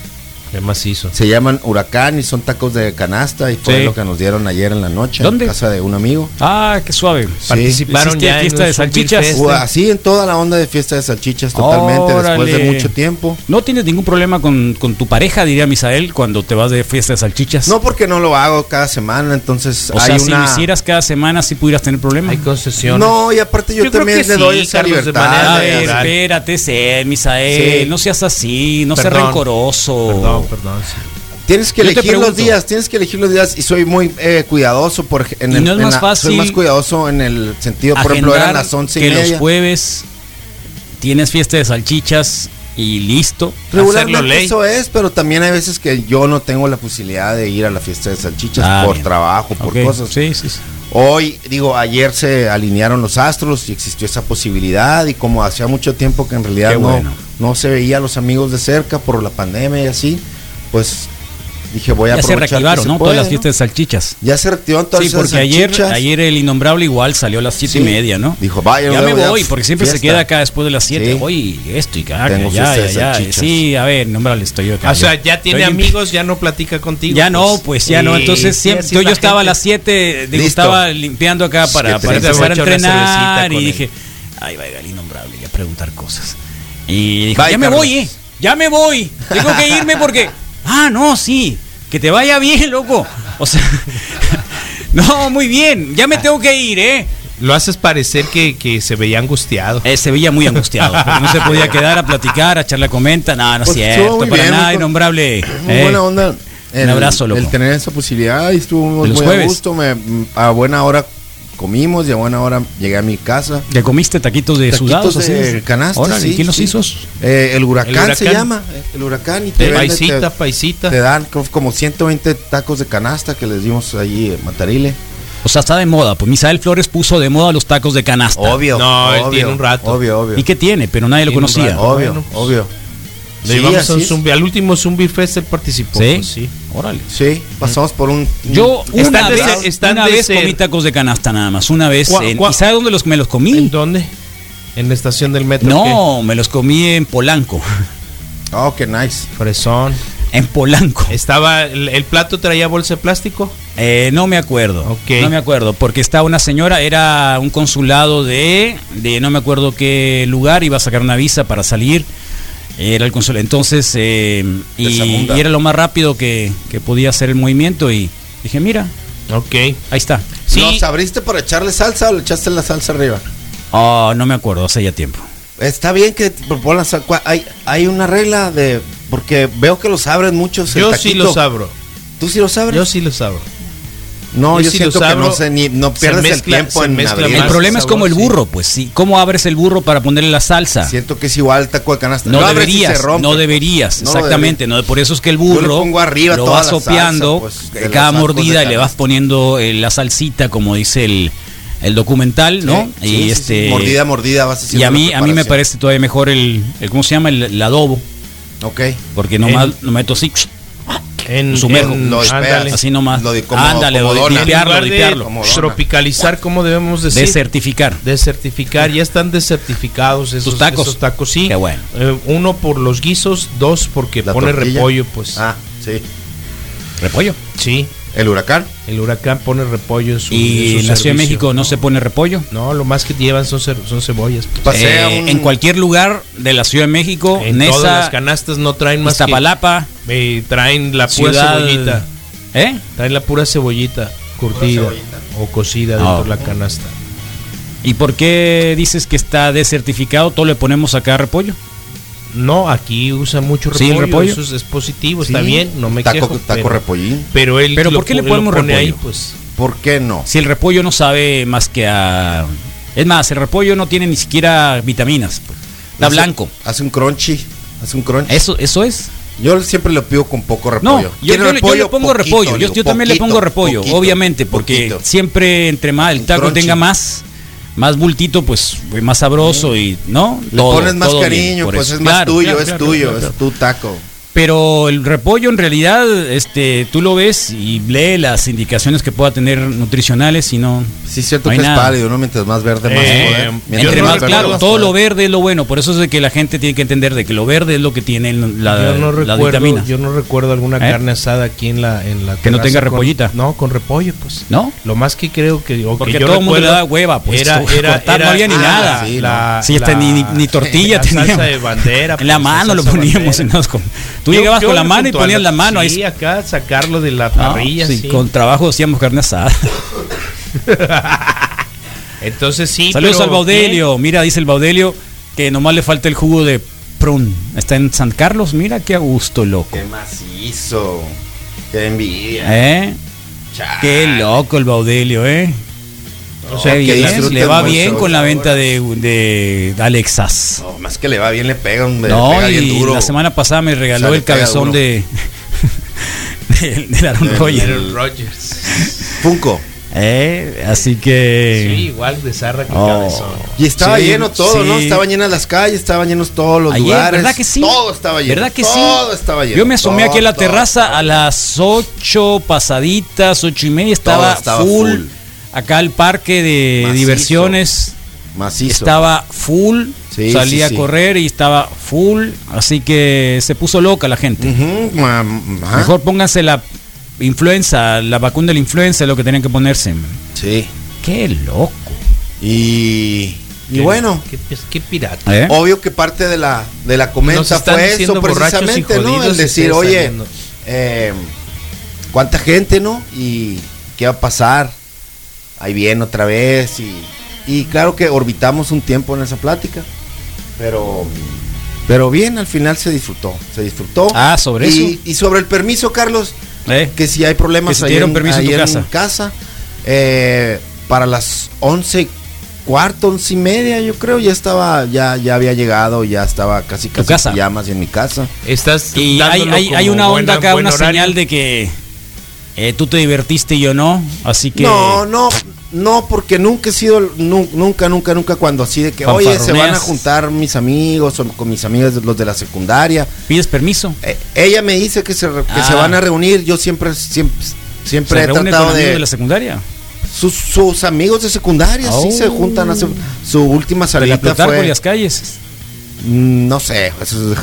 Qué macizo. Se llaman huracán y son tacos de canasta y fue Sí. lo que nos dieron ayer en la noche ¿Dónde? en casa de un amigo. Ah, qué suave. Participaron ¿Hiciste ya en fiesta de salchichas? Así en toda la onda de fiesta de salchichas totalmente después de mucho tiempo. ¿No tienes ningún problema con, con tu pareja, diría Misael, cuando te vas de fiesta de salchichas? No porque no lo hago cada semana, entonces O hay sea, si lo hicieras cada semana, sí pudieras tener problemas. Hay concesiones. No, y aparte yo, Yo creo también que le sí, doy esa Carlos, de libertad. manera A de ver, legal. espérate, sé, Misael, Sí. no seas así, no seas rencoroso. Perdón, perdón. sí. Tienes que Yo elegir los días, tienes que elegir los días y soy muy eh, cuidadoso por en ¿Y el- no es en más la- fácil soy más cuidadoso en el sentido, por ejemplo, eran las once y que media. los jueves tienes fiesta de salchichas y listo. Regularmente eso es, pero también hay veces que yo no tengo la posibilidad de ir a la fiesta de salchichas Ah, por bien. trabajo, por cosas. Sí, sí, sí. Hoy, digo, ayer se alinearon los astros y existió esa posibilidad y como hacía mucho tiempo que en realidad Qué no, bueno. No se veía a los amigos de cerca por la pandemia y así, pues dije, voy a Ya se aprovechar que reactivaron, se ¿no? puede, Todas las fiestas de salchichas. Ya se reactivaron todas Sí, esas porque ayer, salchichas. ayer el innombrable igual salió a las siete Sí. y media, ¿no? Dijo, vaya, ya me luego ya voy, porque siempre se fiesta. queda acá después de las 7. Sí. Oye, esto y acá, Tengo ya, ya, ya. salchichas. Sí, a ver, innombrable estoy yo acá. O sea, Yo- ya tiene estoy- amigos, ya no platica contigo. Ya no, pues ya no. Entonces, siempre, sí, yo, la estaba a las 7, digo, estaba limpiando acá para, Siete, para siete, empezar a voy entrenar y dije, ahí va el innombrable y a preguntar cosas. Y dijo, Bye, ya me voy, eh, ya me voy. Tengo que irme porque, ah, no, sí, que te vaya bien, loco. O sea, no, muy bien, ya me tengo que ir, eh. Lo haces parecer que, que se veía angustiado. Eh, se veía muy angustiado. porque no se podía quedar a platicar, a echar la comenta. No, no es Pues estuvo cierto, muy para bien, nada, muy- innombrable. Muy Eh, buena onda. El, abrazo, loco. El tener esa posibilidad y estuvo muy, a gusto. Me- a buena hora comimos y a buena hora llegué a mi casa. ¿Te comiste taquitos de Taquitos sudados? de canasta, Órale, sí, ¿quién los sí. hizo? Eh, el, huracán El huracán. se llama. eh, El huracán. Y te, vende, paisita, te- paisita. te dan co- como 120 tacos de canasta que les dimos allí en Matarile. O sea, está de moda. Pues Misael Flores puso de moda los tacos de canasta. Obvio. No, él obvio, tiene un rato. Obvio, obvio. ¿Y qué tiene? Pero nadie lo Tiene conocía. rato. Obvio, Bueno, pues, obvio. Le Sí, llevamos a un zumbi- al último Zumbi Fest él participó. ¿Sí? pues, sí. Órale. Sí, pasamos por un. Yo una vez, ser- están una vez ser- comí tacos de canasta nada más. Una vez. ¿Cuá- en- cuá- ¿Y sabe dónde los, me los ¿En comí? dónde? En la estación del metro. No, me los comí en Polanco. Oh, qué nice. Fresón. En Polanco. Estaba, el, el plato traía bolsa de plástico. Eh, no me acuerdo. Ok. No me acuerdo. Porque estaba una señora, era un consulado de, de no me acuerdo qué lugar, iba a sacar una visa para salir. Era el consulado. Entonces, eh, y, era lo más rápido que, que podía hacer el movimiento. Y dije, mira, Ok. ahí está. Sí. ¿Los abriste para echarle salsa o le echaste la salsa arriba? Oh, no me acuerdo, hace ya tiempo. Está bien que cua- Hay, hay una regla de. Porque veo que los abren muchos. el Yo sí los abro. ¿Tú sí los abres? Yo sí los abro. No, yo siento que abro. no sé ni. No Se pierdes mezcla- el tiempo en mezcla abrir. El problema es como el sí. burro, pues sí. ¿Cómo abres el burro para ponerle la salsa? Siento que es igual taco de canasta. No Lo abres y deberías, se rompe, no deberías, No lo exactamente. No, por eso es que el Yo burro pongo arriba lo vas la salsa, sopeando pues, de eh, cada mordida y le vas poniendo eh, la salsita, como dice el, el documental, ¿no? Sí, y sí, este sí. Mordida, mordida vas haciendo y a mí a mí me parece todavía mejor el, el ¿cómo se llama? El, el adobo, Ok. porque nomás lo meto así, En, Sumerjo. en- Lo ándale. así nomás. Lo de- como- Ándale, como lo de limpiarlo, de limpiarlo. Como tropicalizar, ¿cómo debemos decir? Desertificar. Desertificar, ya están desertificados esos Tus tacos. esos tacos, sí. Qué bueno. Eh, uno por los guisos, dos porque La pone tortilla. repollo, pues. Ah, sí. Repollo. Sí, El huracán. el huracán pone repollo en su Y en su la Ciudad de. México no se pone repollo. No, lo más que llevan son, son cebollas. pues. Eh, un- En cualquier lugar de la Ciudad de México, En todas las Nesa, canastas no traen más Iztapalapa, que eh, traen la pura Ciudad- cebollita. ¿eh? Traen la pura cebollita curtida cebollita. o cocida dentro Ah. de la canasta. ¿Y por qué dices que está desertificado? ¿Todo le ponemos acá repollo? No, aquí usa mucho Sí, repollo, el repollo. eso es, es positivo, está Sí. bien, no me taco, quejo. Taco pero, repollín. pero él ¿Pero lo por qué le po- ponemos lo pone ahí, repollo? pues. ¿Por qué no? Si el repollo no sabe más que a... Es más, el repollo no tiene ni siquiera vitaminas. pues. Está Hace- blanco. Hace un crunchy. Hace un crunchy. Eso, eso es. Yo siempre lo pido con poco No, repollo. yo, ¿Quiere yo le- yo repollo? le pongo Poquito, repollo. Yo, digo, yo también le pongo repollo, poquito, obviamente, porque poquito. siempre entre más el taco crunchy. tenga más, más bultito, pues más sabroso y no. Le Todo, pones más bien, cariño, pues es más Claro, tuyo, claro, es tuyo, es tu taco. Pero el repollo en realidad, este, tú lo ves y lee las indicaciones que pueda tener nutricionales y no. Sí, es cierto No hay que es nada. pálido, ¿no? Mientras más verde, más Eh, poder. Entre no más claro, más todo poder. lo verde es lo bueno. Por eso es de que la gente tiene que entender de que lo verde es lo que tiene la, yo no la recuerdo, vitamina. yo no recuerdo alguna ¿Eh? carne asada aquí en la en la Que no tenga con- repollita. no, con repollo, pues. ¿No? Lo más que creo que o que Porque yo todo el mundo le da hueva, pues, Era, cortar, era, no había ni ah, nada. sí, la- Sí, hasta la- ni- ni tortilla la teníamos. salsa de bandera. En la pues, mano lo poníamos. los- con- tú Yo- llegabas yo con la mano y ponías la mano ahí. Sí, acá sacarlo de la No, parrilla, sí, sí. Con trabajo hacíamos carne asada. Entonces sí, Saludos pero al Baudelio. Mira, dice el Baudelio que nomás le falta el jugo de prun. Está en San Carlos. Mira qué a gusto, loco. Qué macizo. Qué envidia. ¿Eh? Chale. Qué loco el Baudelio, ¿eh? O sea, Qué que bien, le va bien con la venta de, de Alexas. No, más que le va bien, le pega, un, le No, pega bien y duro. la semana pasada me regaló O sea, le el cabezón de, del del Aaron Rodgers. Aaron Rodgers. Funko. Eh, así que. Sí, igual de zarra que Oh. cabezón. Y estaba Sí, lleno todo, sí. ¿no? Estaban llenas las calles, estaban llenos todos los Ayer, lugares. ¿verdad que sí? Todo estaba lleno. ¿Verdad que todo sí? estaba lleno. Yo me asomé todo, aquí a la todo, terraza todo. a las 8 pasaditas, ocho y media, estaba, estaba full. full. Acá el parque de Macizo. diversiones Macizo. estaba full. Sí, salí sí, a correr y estaba full. Así que se puso loca la gente. Mejor pónganse la influenza, la vacuna de la influenza, es lo que tenían que ponerse. Sí. Qué loco. Y, y Qué- bueno, Qué, qué pirata. ¿Eh? obvio que parte de la, de la comenta fue eso precisamente, ¿no? El decir, oye, eh, ¿cuánta gente, no? Y qué va a pasar. Ahí viene otra vez y, y claro que orbitamos un tiempo en esa plática, pero pero bien, al final se disfrutó, se disfrutó. Ah, sobre y, eso. Y sobre el permiso, Carlos, ¿Eh? que si hay problemas Que ahí dieron en, permiso en ahí tu en casa. eh, para las once y cuarto, once y media, yo creo, ya estaba, ya, ya había llegado, ya estaba casi casi casa. en pijamas y en mi casa. Estás Y hay, hay, hay una buena- onda acá, una horario. señal de que eh, tú te divertiste y yo no. Así que. No, no, no, porque nunca he sido, nu- nunca, nunca, nunca cuando así de que, oye, se van a juntar mis amigos o con mis amigas, los de la secundaria. ¿Pides permiso? Eh, ella me dice que se, que Ah. se van a reunir, yo siempre, siempre, siempre ¿Se he tratado con amigos de... de la secundaria? Sus, sus amigos de secundaria sí Oh. se juntan a su, última ¿De la salida fue las calles? mm, no sé eso es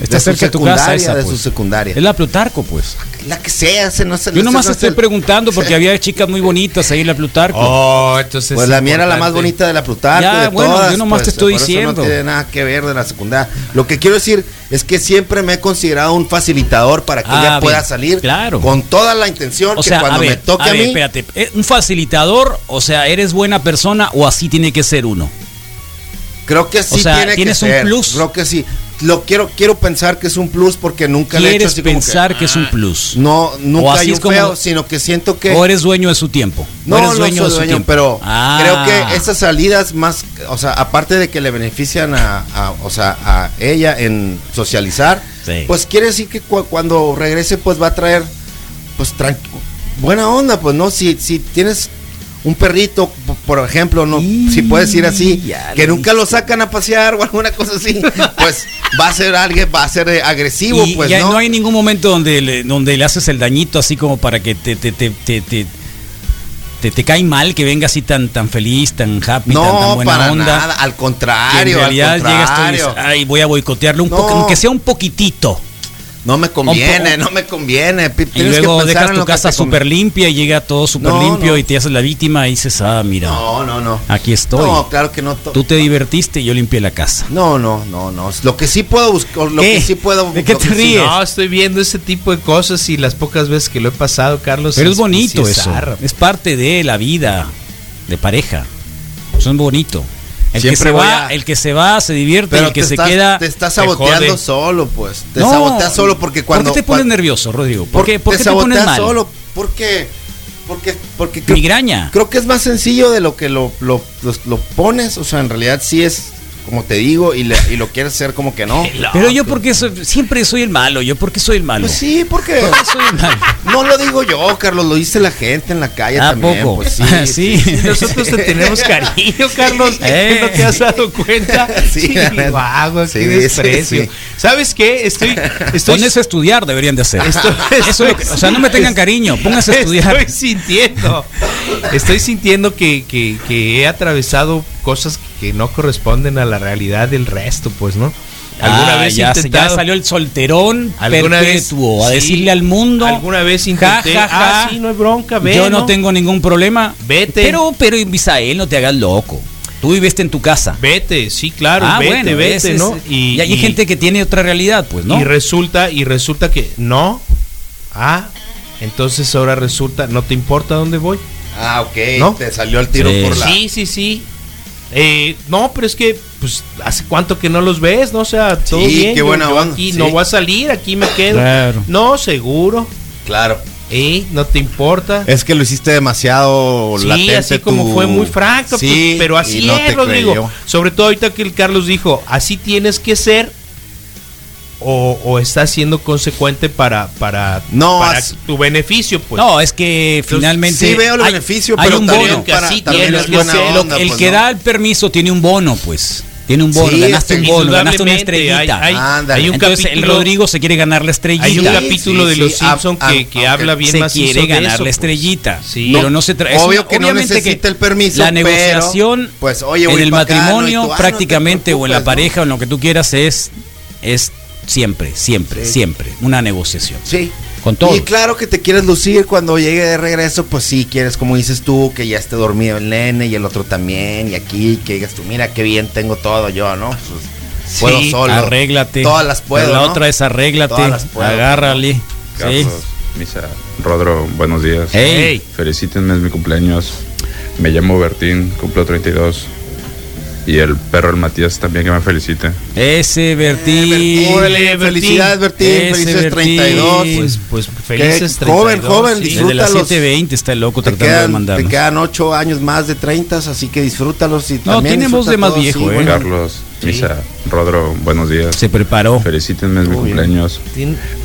Está de su cerca de tu casa secundaria, esa, de pues. su secundaria Es la Plutarco, pues. la que sea se no sé Yo no nomás no estoy preguntando porque había chicas muy bonitas ahí en la Plutarco. Oh, entonces. pues es la mía era la más bonita de la Plutarco Ya, de bueno, todas, yo nomás te pues, estoy por eso diciendo. no tiene nada que ver de la secundaria lo que quiero decir es que siempre me he considerado un facilitador para que Ah, ella bien. pueda salir Claro. con toda la intención O que sea, cuando a ver, me toque a a, ver, mí espérate. ¿eh, ¿Un facilitador? O sea, ¿eres buena persona o así tiene que ser uno? Creo que sí sea, tiene que ¿tienes un ser. plus? Creo que sí. Lo quiero quiero pensar que es un plus porque nunca le he hecho ¿Quieres así como pensar que, es un ah, plus? No, nunca hay un como- feo, sino que siento que ¿O eres dueño de su tiempo? no, eres no dueño soy de su dueño, tiempo? pero Ah. creo que esas salidas más, o sea, aparte de que le benefician a, a- o sea, a ella en socializar, Sí. pues quiere decir que cu- cuando regrese pues va a traer pues tran- buena onda, pues no, si si tienes un perrito, por ejemplo, no, Y si puedes ir así, ya que nunca lo sacan a pasear o alguna cosa así, pues va a ser alguien, va a ser eh, agresivo, Y pues ya no. no hay ningún momento donde le, donde le haces el dañito así como para que te te, te, te, te, te- te cae mal que venga así tan tan feliz, tan happy, tan, tan buena para onda. nada, al que en contrario, realidad al llegas tú y contrario. dices, ay, voy a boicotearlo un No. poco, aunque sea un poquitito. No me conviene, no me conviene. Y que luego pensar dejas tu que casa súper limpia y llega todo súper No, limpio no. y te haces la víctima y dices, ah, mira, No, no, no. aquí estoy. No, claro que no. Tú te divertiste y yo limpié la casa. No, no, no, no. Lo que sí puedo buscar, lo ¿Qué? que sí puedo. ¿De qué te que sí- ríes? No, estoy viendo ese tipo de cosas y las pocas veces que lo he pasado, Carlos. Pero es sí bonito es eso. Es parte de la vida de pareja. Eso es bonito. El que se va, a- el que se va se divierte Pero el que se estás, queda te estás te saboteando solo, pues. Te No, saboteas solo porque cuando. ¿Por qué te pones nervioso, Rodrigo? ¿Por, qué, por te qué te pones mal? solo? Porque. Porque. Porque creo, Migraña. creo que es más sencillo de lo que lo, lo, lo- lo pones. O sea, en realidad sí es como te digo y, le- y lo quieres hacer como que no. Pero yo porque soy, siempre soy el malo, yo porque soy el malo. Pues sí, porque. ¿Por qué soy el malo? No lo digo yo, Carlos, lo dice la gente en la calle ¿A también. poco? Pues sí, Ah, sí. sí. Nosotros te tenemos cariño, Carlos. Eh. ¿No te has dado cuenta? Sí, guau, Sí, qué desprecio. sí. ¿Sabes qué? Estoy, estoy, Pónganse a estudiar, deberían de hacer. Estoy- Eso es lo que- o sea, no me tengan cariño, pónganse a estudiar. Estoy sintiendo. Estoy sintiendo que, que- que he atravesado cosas que no corresponden a la realidad del resto, pues, ¿no? Alguna Ah, vez ya, ya salió el solterón alguna vez- perpetuo a sí, decirle al mundo. Alguna vez Ja, intenté. ja, ja. Ah, sí, no hay bronca, ve, yo no, tengo ningún problema. Vete. Pero, pero Misael, no te hagas loco. Tú viviste en tu casa. Vete, sí, claro, ah, vete, bueno, vete, ese ¿no? Y, hay gente que tiene otra realidad, pues, ¿no? Y resulta, y resulta que no. Ah, entonces ahora resulta, no te importa dónde voy. Ah, ok. ¿No? Te salió el tiro Sí. por la. Sí, sí, sí. Eh, no, pero es que, pues, ¿hace cuánto que no los ves? ¿No? O sea, todo Sí, bien. qué yo- buena yo Aquí sí. no voy a salir, aquí me quedo. Claro. No, seguro. Claro. Eh, no te importa. Es que lo hiciste demasiado Sí, latente. así como tu- fue muy franco, Sí, pues, pero así no es, te Rodrigo. creyó. Sobre todo ahorita que el Carlos dijo, así tienes que ser. O, o estás siendo consecuente para, para, No, para tu beneficio? Pues no, es que finalmente. sí veo el hay- beneficio, hay pero un bono. para- Sí, también tiene- es lo buena que- lo- onda, el pues, que ¿no? da el permiso tiene un bono, pues. Tiene un bono, Sí, ganaste un bono, ganaste una estrellita. hay- hay- un Entonces el capítulo- Rodrigo se quiere ganar la estrellita. Hay un capítulo sí, de sí, Los a- Simpson a- que, que aunque habla bien se macizo quiere ganar eso, la pues. estrellita. Sí. Pero no se. Obvio que no necesita el permiso, La pero, negociación pues, oye, en el pa' acá, ¿no? matrimonio, tú, ah, no prácticamente, o en la pareja, o en lo que tú quieras, es, es siempre, siempre, Sí. siempre una negociación. Sí. Con todo. Y claro que te quieres lucir cuando llegue de regreso, pues sí, quieres, como dices tú, que ya esté dormido el nene y el otro también, y aquí, que digas tú, mira qué bien tengo todo yo, ¿no? Pues, puedo Sí, solo. Arréglate. Todas las puedo. La ¿no? otra es arréglate. Todas las puedo. Agárrale. Sí. Carlos, Misa, Rodro, buenos días. Ey. Ey. Felicítenme, es mi cumpleaños. Me llamo Bertín, cumplo 32. Y el perro, el Matías, también que me felicite. Ese Bertín. Órale, Bertín. felicidades, Bertín. Ese Felices Bertín. 32. Pues, pues felices Qué joven, 32, joven, sí. Desde las disfrútalos. 7.20 está el loco Te tratando de quedan, te mandarnos. quedan ocho años más de 30, así que disfrútalos. Y No, también tiene voz de más viejo, sí, ¿eh? bueno. Carlos, Misa, Rodro, buenos días. Se preparó. Felicítenme, es mi bien. cumpleaños.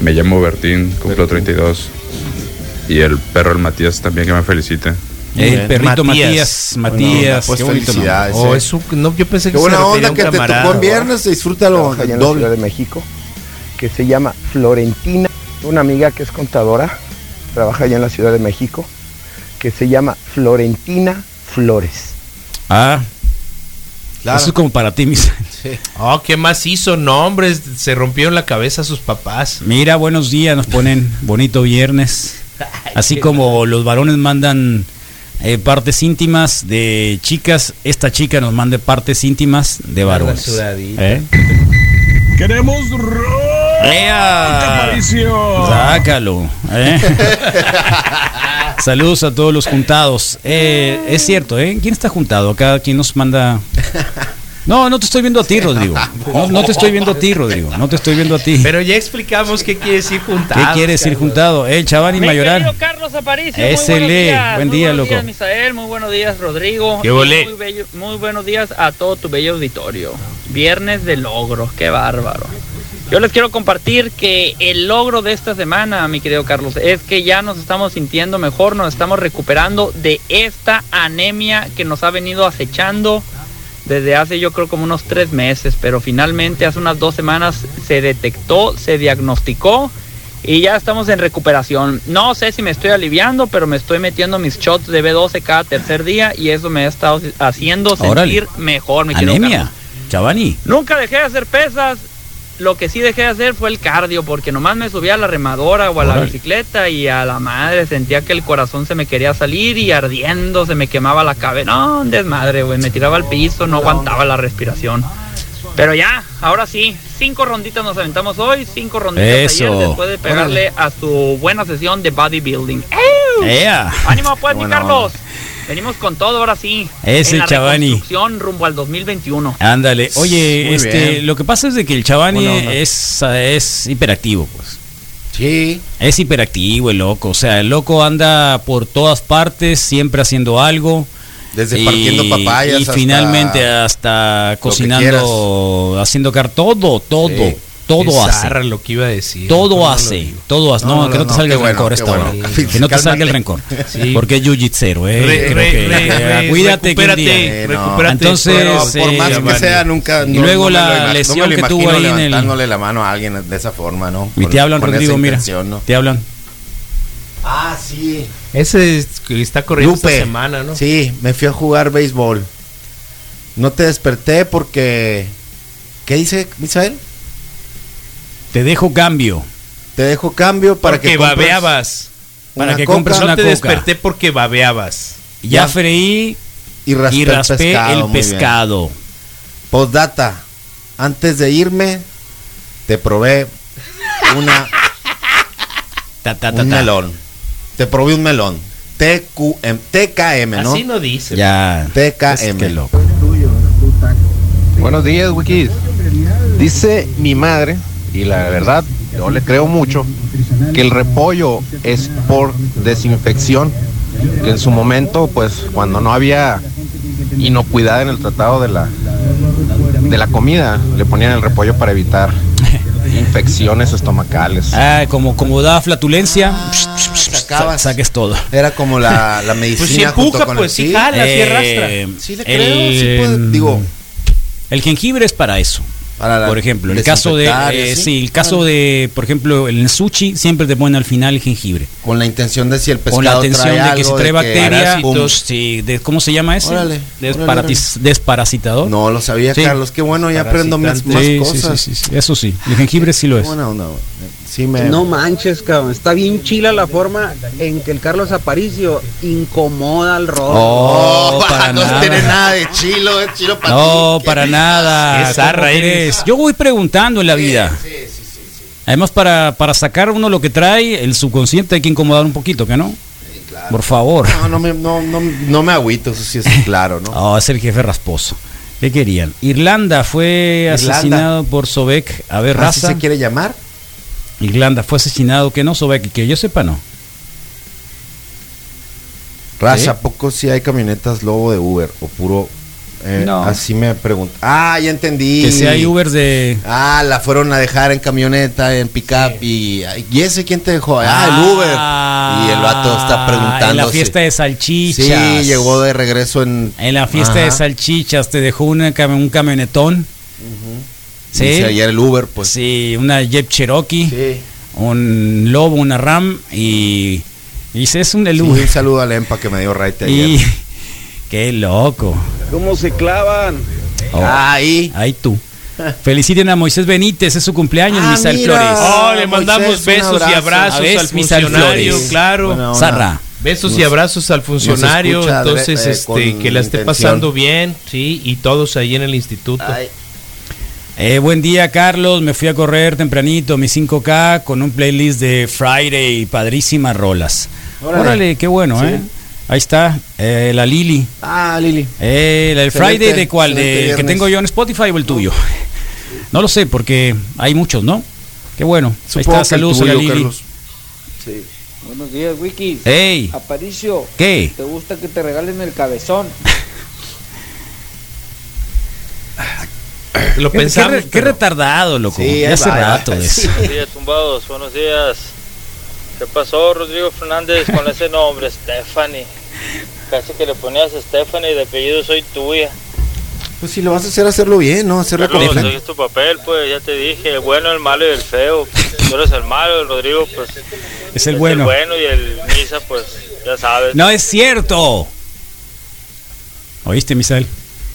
Me llamo Bertín, cumplo 32. Y el perro, el Matías, también que me felicite. El bien. perrito Matías. Matías. Pues qué bonito. Oh, eh. es un- no, yo pensé que Qué buena se refería a onda un que te camarada. tocó en viernes, disfrútalo allá en la Ciudad doble. de México, que se llama Florentina, una amiga que es contadora, trabaja allá en la Ciudad de México, que se llama Florentina Flores. Ah, Claro. eso es como para ti, mis. Oh, ¿qué más hizo? No, hombre, se rompieron la cabeza sus papás. Mira, buenos días, nos ponen bonito viernes. Así como los varones mandan eh, partes íntimas de chicas, esta chica nos manda partes íntimas de varones. ¿Eh? Queremos. Sácalo. ¿eh? Saludos a todos los juntados. Eh, es cierto, ¿eh? ¿Quién está juntado? Acá, ¿quién nos manda? No, no te estoy viendo a ti, Rodrigo. No, no te estoy viendo a ti, Rodrigo. No te estoy viendo a ti. Pero ya explicamos qué quiere decir ¿Qué juntar. quiere decir juntado? Eh, chaval y Mi mayoral. querido Carlos Aparicio, muy buenos días. Buen muy día, buenos loco. días, Misael, muy buenos días, Rodrigo. ¿Qué volé? Muy, bello- muy buenos días a todo tu bello auditorio. Viernes de logros, qué bárbaro. Yo les quiero compartir que el logro de esta semana, mi querido Carlos, es que ya nos estamos sintiendo mejor, nos estamos recuperando de esta anemia que nos ha venido acechando desde hace yo creo como unos tres meses, pero finalmente hace unas dos semanas se detectó, se diagnosticó y ya estamos en recuperación. No sé si me estoy aliviando, pero me estoy metiendo mis shots de B12 cada tercer día y eso me ha estado haciendo Órale. sentir mejor, mi Anemia. Chavani. Nunca dejé de hacer pesas. Lo que sí dejé de hacer fue el cardio, porque nomás me subía a la remadora o a la bicicleta y a la madre sentía que el corazón se me quería salir y ardiendo se me quemaba la cabeza. No, un desmadre, güey. Me tiraba al piso, no aguantaba la respiración. Pero ya, ahora sí, cinco ronditas nos aventamos hoy, cinco ronditas Eso. ayer después de pegarle a su buena sesión de bodybuilding. ¡Ánimo pues, mi Carlos! Venimos con todo ahora sí. Ese en la Chavani. reconstrucción rumbo al 2021. Ándale. Oye, Muy este, bien. lo que pasa es de que el Chavani es, es hiperactivo, pues. Sí. Es hiperactivo el loco. O sea, el loco anda por todas partes, siempre haciendo algo. Desde partiendo papayas Y hasta finalmente hasta cocinando, haciendo car todo, todo, Sí. Todo hace. lo que iba a decir. Todo no hace, todo hace. No, No, que no te salga el rencor esta hora. Que no te salga el rencor. Porque es jiu-jitsu, eh. Re- Creo re- que- re- re- cuídate que un día. recupérate, Eh, no. recupérate. Entonces, Pero Por, más que sea, nunca. Y luego la lo ima- no lesión que tuvo ahí en el- levantándole la mano a alguien de esa forma, ¿no? Y te hablan, Rodrigo, mira. Te hablan. Ah, sí. Ese es que está corriendo esta semana, ¿no? Sí, me fui a jugar béisbol. No te desperté porque. ¿Qué dice Misael? Te dejo cambio. Te dejo cambio para porque que compres babeabas. Para una que coca compres No una te coca. desperté porque babeabas. Ya Ya. freí y raspé, y raspé el pescado. el pescado. Postdata. Antes de irme, te probé una, Ta, ta, ta, un ta. melón. Te probé un melón. TQM, TKM, ¿no? Así no dice. Ya. TKM. Es que loco. Buenos días, Wikis. Dice mi madre, y la verdad, yo le creo mucho, que el repollo es por desinfección. Que en su momento, pues, cuando no había inocuidad en el tratado de la, de la comida, le ponían el repollo para evitar infecciones estomacales. Ah, como, como da flatulencia, sa- saques todo. Era como la, la medicina. Pues si junto empuja, con pues el- sí jala, sí Eh, arrastra. Sí le creo, sí puede- digo. El jengibre es para eso. Para la- por ejemplo, el caso de eh, sí, el caso de, por ejemplo, el sushi siempre te ponen al final el jengibre. Con la intención de si el pescado Con la atención trae de que algo, trae bacteria, pum. pum, sí, de- ¿cómo se llama Desparatis- Desparasitador. No lo sabía. Carlos. Qué bueno, ya aprendo más, más cosas. eso sí, el jengibre sí lo es. buena onda. Sí me... No manches, cabrón. Está bien chila la forma en que el Carlos Aparicio incomoda al rock. Oh, para no nada. tiene nada de chilo, es chilo para No, ti. para nada. Qué zarra ¿Cómo eres. Yo voy preguntando en la vida. Además, para, para sacar uno lo que trae, el subconsciente hay que incomodar un poquito, ¿que no? Por favor. No, no me, no, no, no me agüito, eso sí es claro, ¿no? Oh, es el jefe rasposo. ¿Qué querían? Irlanda fue Irlanda. asesinado por Sobek. A ver, ¿Así raza. se quiere llamar? Irlanda fue asesinado, que no Sobek, que yo sepa no. Raza, ¿Sí? ¿a poco si hay camionetas lobo de Uber o puro... eh, No. Así me pregunto. Ah, ya entendí. Que si hay Ubers de... Ah, la fueron a dejar en camioneta, en pickup y... ¿Y ese quién te dejó? Ah, el Uber. Y el vato está preguntando. En la fiesta de salchichas. Sí, llegó de regreso en... En la fiesta de salchichas te dejó una un camionetón. Sí. Ayer el Uber, pues. Sí, una Jeep Cherokee, Sí. un Lobo, una Ram y y es un el Sí, Uber. un saludo a Lempa que me dio right ayer. y qué loco. ¿Cómo se clavan? Oh, Ahí. ahí tú. Feliciten a Moisés Benítez, es su cumpleaños, Ah, Misael mira. Flores. Oh, le Moisés, mandamos un besos y abrazo. abrazos al funcionario, Flores. claro. Zarra. Besos y abrazos al funcionario, entonces eh, este que la esté intención. pasando bien, sí, y todos ahí en el instituto. Ay. Eh, buen día, Carlos. Me fui a correr tempranito, mi 5K, con un playlist de Friday, padrísimas rolas. Órale, Órale. qué bueno, Sí. ¿eh? Ahí está, eh, la Lili. Ah, Lili. Eh, el Excelente, Friday de cuál, de que tengo yo en Spotify o el tuyo. No lo sé porque hay muchos, ¿no? Qué bueno. Ahí Supongo está, que el saludos a la Lili. Carlos. Buenos días, Wiki. Ey, Aparicio, ¿qué? ¿te gusta que te regalen el cabezón? Lo Qué, pensamos. qué re- qué pero- retardado, loco. Sí, ya hace rato de Sí. eso. Buenos días, tumbados. Buenos días. ¿Qué pasó, Rodrigo Fernández, con ese nombre, Stephanie? Casi que le ponías Stephanie y de apellido soy tuya. Pues si lo vas a hacer, hacerlo bien, ¿no? Hacerlo Carlos, con es tu papel, pues ya te dije, el bueno, el malo y el feo. Tú eres el malo, el Rodrigo, pues Es el es bueno. el bueno y el Misa, pues ya sabes. No es cierto. ¿Oíste, Misael?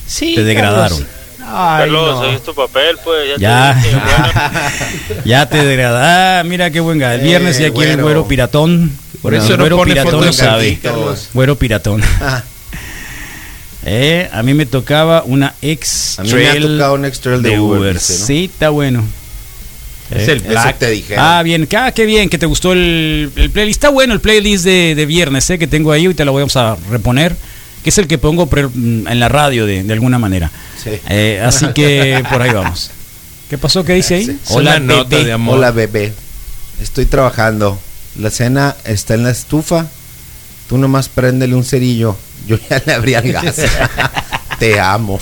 Sí, Te degradaron. Ay, Carlos, no. es tu papel, pues ya, Ya. te dije, el bueno. Ya te degrada. Ah, mira qué buen El viernes Eh, ya quiere el güero. güero piratón. Por El eso no güero pone piratón no en sabe. Carlos. Güero piratón. Ah, Eh, a mí me tocaba una ex A mí me ha trail tocado un ex trail de Uber, dice, ¿no? Sí, está bueno. Es Eh, el Eso black. te dijeron. Ah, bien, ah, qué bien, que te gustó el, el playlist. Está bueno el playlist de, de viernes, eh, que tengo ahí, y te lo vamos a reponer, que es el que pongo pre- mm, en la radio de, de alguna manera. Sí. Eh, así que por ahí vamos. ¿Qué pasó? ¿Qué dice ahí? Sí. Una nota bebé. de amor. Hola, bebé. Estoy trabajando. La cena está en la estufa. Tú nomás préndele un cerillo. Yo ya le abrí el gas. Te amo.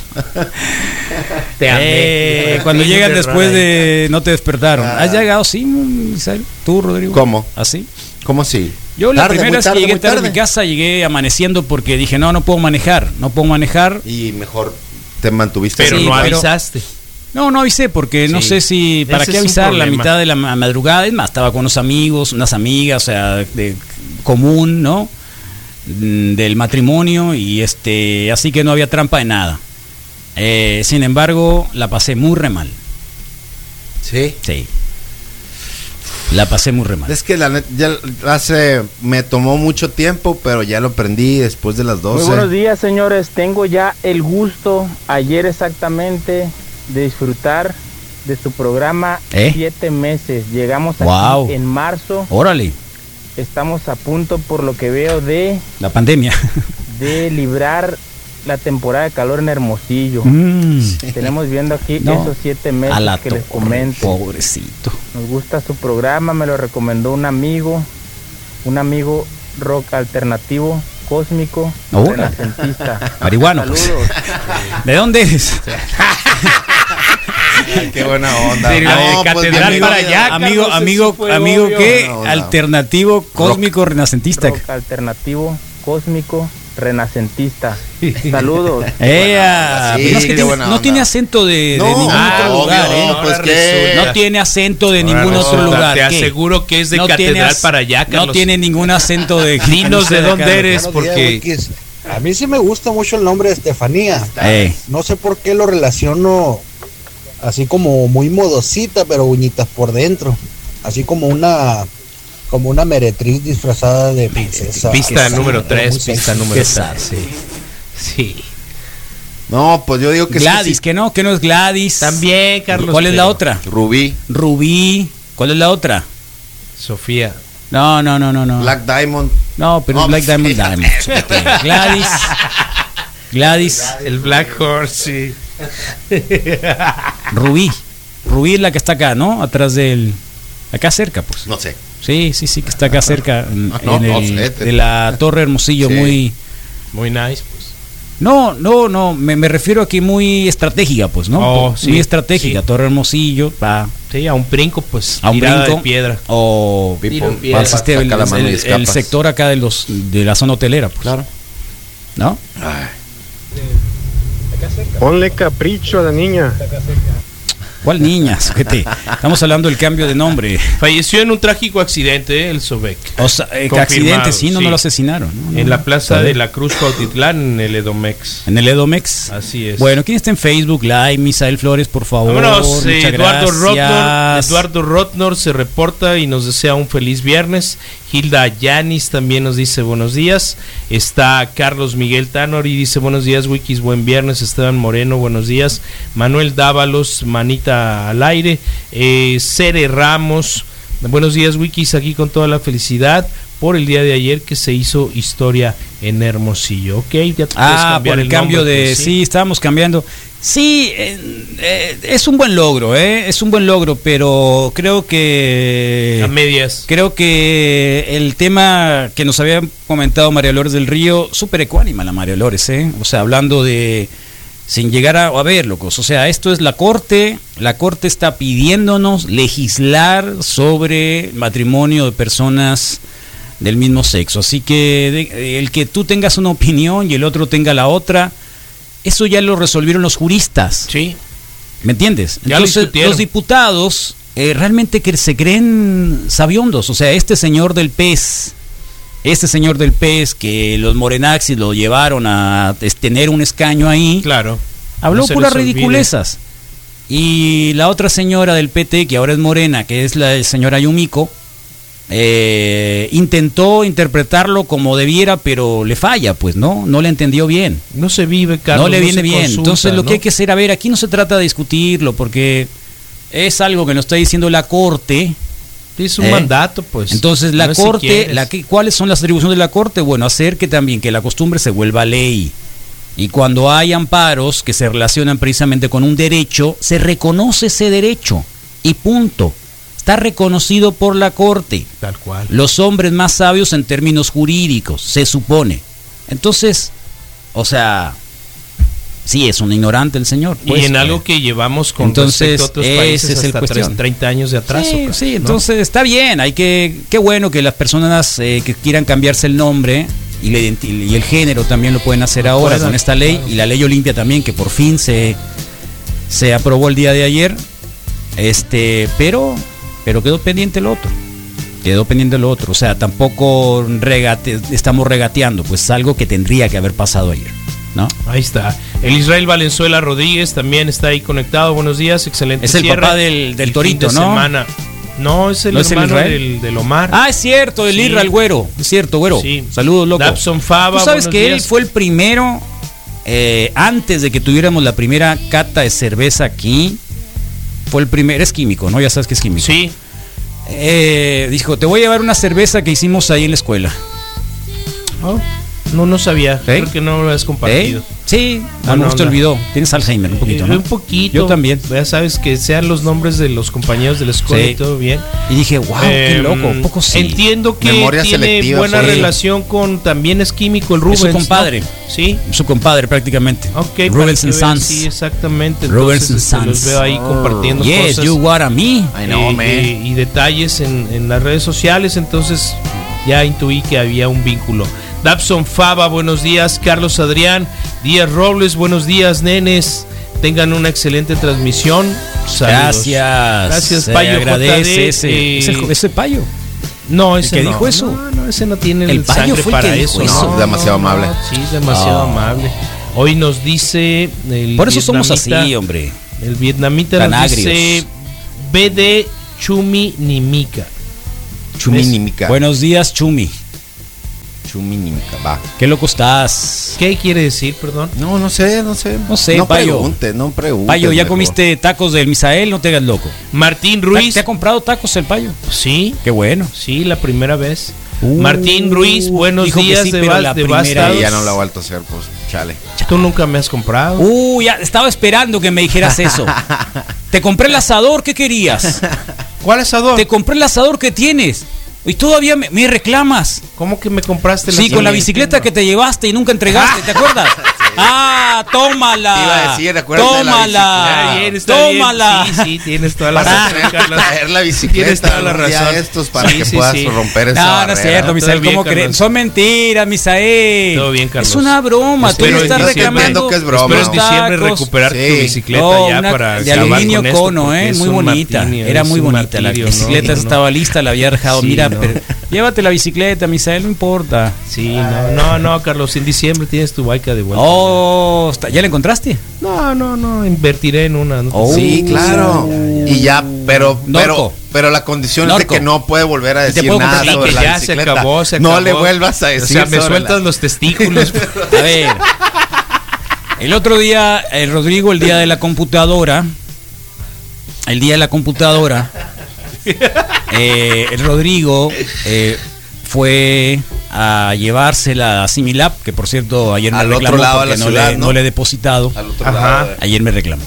Te amé. Eh, cuando Sí, llegan de después de no te despertaron. Ah. ¿Has llegado sí, Misael? ¿Tú, Rodrigo? ¿Cómo? ¿Así? ¿Cómo si? Yo la Tarde, primera vez tarde, que llegué muy tarde a mi tarde. casa llegué amaneciendo porque dije, no, no puedo manejar, no puedo manejar. Y mejor te mantuviste Pero Sí, no avisaste. No, no avisé porque no sé si para Ese qué avisar la mitad de la ma- madrugada. Es más, estaba con unos amigos, unas amigas, o sea, de común, ¿no? Mm, Del matrimonio y este, así que no había trampa de nada. Eh, sin embargo, la pasé muy re mal. Sí. Sí. La pasé muy re mal. Es que la ya hace, me tomó mucho tiempo, pero ya lo aprendí después de las Muy 12. buenos días, señores. Tengo ya el gusto, ayer exactamente, de disfrutar de su programa ¿Eh? siete meses. Llegamos aquí Wow. en marzo. Órale, Estamos a punto, por lo que veo, de, la pandemia. de librar la temporada de calor en Hermosillo. Mm, Tenemos viendo aquí No. esos siete meses a la que les comento. pobrecito. Nos gusta su programa, me lo recomendó un amigo, un amigo rock alternativo, cósmico, Órale. renacentista. Marihuano, pues. Saludos. ¿De dónde eres? Qué buena onda. Sí, No, de pues, catedral para allá, amigo, Carlos, amigo, amigo, obvio. ¿qué? Alternativo, cósmico, renacentista. Rock alternativo, cósmico, renacentista. Saludos. ¡Ea! Sí, Pero no, es que qué tiene- buena no onda. tiene acento de, de No, ningún ah, otro obvio, lugar, ¿eh? no, pues. No tiene acento de ningún otro lugar. Te ¿qué? aseguro que es de No tiene catedral para allá, No Carlos. tiene ningún acento de. Dinos de dónde Carlos. eres, días, porque. A mí sí me gusta mucho el nombre de Estefanía. Eh. No sé por qué lo relaciono así como muy modosita, pero uñitas por dentro. Así como una como una meretriz disfrazada de princesa. pista número pero 3, muy sexy. pista número Esa, 3. Sí. Sí. No, pues yo digo que Gladys, sí, que no, que no es Gladys. También, Carlos. ¿Cuál es la otra? sí. Rubí, Rubí. ¿Cuál es la otra? Sofía. No, no, no, no, no. Black Diamond. No, pero No, Black Diamond sí. Diamond. Gladys. Gladys. El Black Horse, sí. Rubí. Rubí es la que está acá, ¿no? Atrás del. Acá cerca, pues. No sé. Sí, sí, sí, que está acá cerca. En, No, en el- de la Torre Hermosillo, Sí. muy. Muy nice, pues. No, no, no, me, me refiero aquí muy estratégica, pues, ¿no? Oh, sí, muy estratégica. sí. Torre Hermosillo, pa, Sí, a un brinco, pues. a un brinco. de piedra. O Pipo, el, piedra. sistema- el- sector acá de los de la zona hotelera, pues. Claro. ¿No? Ay, Ponle capricho a la niña. ¿Cuál niña? Sujete? Estamos hablando del cambio de nombre. Falleció en un trágico accidente, el Sobek. O sea, eh, accidente, sí, no, sí. no lo asesinaron. ¿no? No, En la plaza de la Cruz Cuautitlán, en el Edomex. En el Edomex. Así es. Bueno, ¿quién está en Facebook Live? Misael Flores, por favor. Vámonos, eh, Eduardo Rotnor. Eduardo Rotnor se reporta y nos desea un feliz viernes. Hilda Yanis también nos dice buenos días. Está Carlos Miguel Tanor y dice buenos días, Wikis, buen viernes. Esteban Moreno, buenos días. Manuel Dávalos, manita al aire. Eh, Cere Ramos, buenos días, Wikis, aquí con toda la felicidad por el día de ayer que se hizo historia en Hermosillo. Ok, ya te Ah, por el, cambio nombre, de... pues, sí. estábamos cambiando. Sí, eh, eh, es un buen logro, ¿eh? Es un buen logro, pero creo que... A medias. Creo que el tema que nos había comentado María Lores del Río, súper ecuánima la María Lores, ¿eh? O sea, hablando de... Sin llegar a, a ver, locos. O sea, esto es la Corte. La Corte está pidiéndonos legislar sobre matrimonio de personas del mismo sexo. Así que de- el que tú tengas una opinión y el otro tenga la otra, eso ya lo resolvieron los juristas. Sí. ¿Me entiendes? Ya Entonces, los diputados eh, realmente que se creen sabiondos. O sea, este señor del PES, este señor del PES que los morenaxis lo llevaron a tener un escaño ahí, Claro. habló No puras ridiculezas. Y la otra señora del PT, que ahora es morena, que es la señora Yumiko, eh, intentó interpretarlo como debiera, pero le falla, pues, ¿no? No le entendió bien. No se vive, Carlos. no le viene bien. consulta, Entonces lo ¿no? que hay que hacer, a ver, aquí no se trata de discutirlo, porque es algo que nos está diciendo la Corte. Es un ¿eh? mandato, pues. Entonces la No es si Corte, la que- ¿cuáles son las atribuciones de la Corte? Bueno, hacer que también que la costumbre se vuelva ley. Y cuando hay amparos que se relacionan precisamente con un derecho, se reconoce ese derecho. Y punto. Está reconocido por la Corte. Tal cual. Los hombres más sabios en términos jurídicos, se supone. Entonces, o sea, sí es un ignorante el señor. y pues, en algo que llevamos con Entonces, respecto a otros países es el hasta tres- 30 años de atraso. Sí, sí, ¿no? entonces está bien, hay que, qué bueno que las personas eh, que quieran cambiarse el nombre y, y el género también lo pueden hacer ahora con esta ley y la ley Olimpia también que por fin se, se aprobó el día de ayer, este, pero, pero quedó pendiente el otro, quedó pendiente el otro, o sea, tampoco regate- estamos regateando, pues es algo que tendría que haber pasado ayer, ¿no? Ahí está. El Israel Valenzuela Rodríguez también está ahí conectado. Buenos días, excelente. Es el cierre. papá del, del El torito, de ¿no? semana. No, es el ¿No es el Israel? del, del Omar. Ah, es cierto, el Sí. Irra, el güero. Es cierto, güero. Sí. Saludos, loco. Dabson Fava, Tú sabes que él fue el primero, eh, antes de que tuviéramos la primera cata de cerveza aquí, fue el primero, es químico, ¿no? Ya sabes que es químico. Sí. Eh, dijo, te voy a llevar una cerveza que hicimos ahí en la escuela. Oh, no, no sabía. ¿Eh? Creo que no lo has compartido. ¿Eh? Sí, a lo mejor te olvidó. Tienes Alzheimer un poquito, Eh, ¿no? Un poquito. Yo también. Ya sabes que sean los nombres de los compañeros de la escuela Sí. y todo bien. Y dije, wow, qué Em, loco. Un poco sí. Entiendo que Memoria tiene buena sí. relación con también es químico el Rubens. Es su compadre. ¿no? Sí. Su compadre prácticamente. Ok, Rubens and Sons. Sí, exactamente. Rubens Entonces, and este, los Sons. veo ahí compartiendo Yes, cosas. you what a me. I know, eh, man. y detalles en, en las redes sociales, entonces ya intuí que había un vínculo. Dabson Fava, buenos días. Carlos Adrián, Díaz Robles, buenos días, nenes. Tengan una excelente transmisión. Saludos. Gracias. Gracias, Se Payo agradece JD, ese, eh, ese, ese payo. No, el ese que no. dijo eso. No, no, ese no tiene El el Payo sangre fue el para que dijo eso. eso. No, Demasiado no, amable. no, sí, demasiado amable. Hoy nos dice el Por eso somos así, hombre. El vietnamita Tan nos agrios. dice BD Chumi Nimika. Chumínica. Buenos días, Chumi. Chumínica, va. Qué loco estás. ¿Qué quiere decir, perdón? No, no sé, no sé. No sé, no Payo. preguntes, no preguntes. Payo, ¿ya mejor. comiste tacos del Misael? No te hagas loco. Martín ¿Te, Ruiz. te ha comprado tacos el Payo? Sí, Qué bueno. sí, la primera vez. Uh, Martín Ruiz, buenos dijo que días sí, de, pero la de primera ya no lo ha vuelto a hacer, pues, chale. Tú nunca me has comprado. Uh, ya estaba esperando que me dijeras eso. Te compré el asador, ¿qué querías? ¿Cuál asador? Te compré el asador que tienes. Y todavía me, me reclamas. ¿Cómo que me compraste Sí, con la bicicleta que te llevaste y nunca entregaste, ¿te acuerdas? Ah, tómala. Te iba a decir, acuérdate de la Tómala. Está bien, está bien. tómala. Sí, sí, tienes toda la Vas razón, Carlos. traer la Tienes bicicleta toda la razón. estos para Sí, que sí, puedas sí. romper esa No, no es cierto, Misael. ¿Cómo crees? Son mentiras, Misael. Todo bien, Carlos. Es una broma. Tú estás reclamando. que es broma. Espero en los diciembre tacos. recuperar Sí. tu bicicleta No, ya una para de aluminio con esto, cono, eh, muy bonita. martirio, Era muy bonita. La bicicleta estaba lista, la había dejado. Mira, llévate la bicicleta, Misael, no importa. Sí, no, no, no, Carlos, en diciembre tienes tu bike de vuelta. Oh, ¿ya la encontraste? No, no, no, invertiré en una. no Oh. Sí, claro. Y ya, pero, pero, Norco. pero la condición es de que no puede volver a decir nada sobre la ya se acabó, se No acabó. le vuelvas a O decir. sea, me sueltas la- los testículos. A ver. El otro día, el Rodrigo, el día de la computadora. El día de la computadora. eh, el Rodrigo eh, fue a llevársela a Similab, que por cierto ayer me Al otro reclamó lado de porque la no, ciudad, le, ¿no? no le he depositado. Al otro Ajá. lado de- Ayer me reclamó.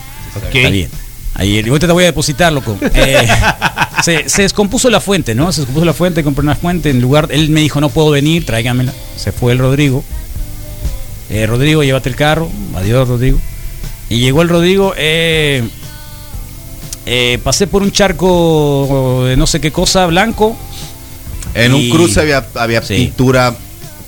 Está bien. Ayer, y ahorita te voy a depositar, loco. Eh, se, se descompuso la fuente, ¿no? Se descompuso la fuente, compré una fuente. En lugar, él me dijo, no puedo venir, tráigamela. Se fue el Rodrigo. Eh, Rodrigo, llévate el carro. Adiós, Rodrigo. Y llegó el Rodrigo. eh, eh, pasé por un charco de no sé qué cosa, blanco. En un Y- cruce había, había Sí. pintura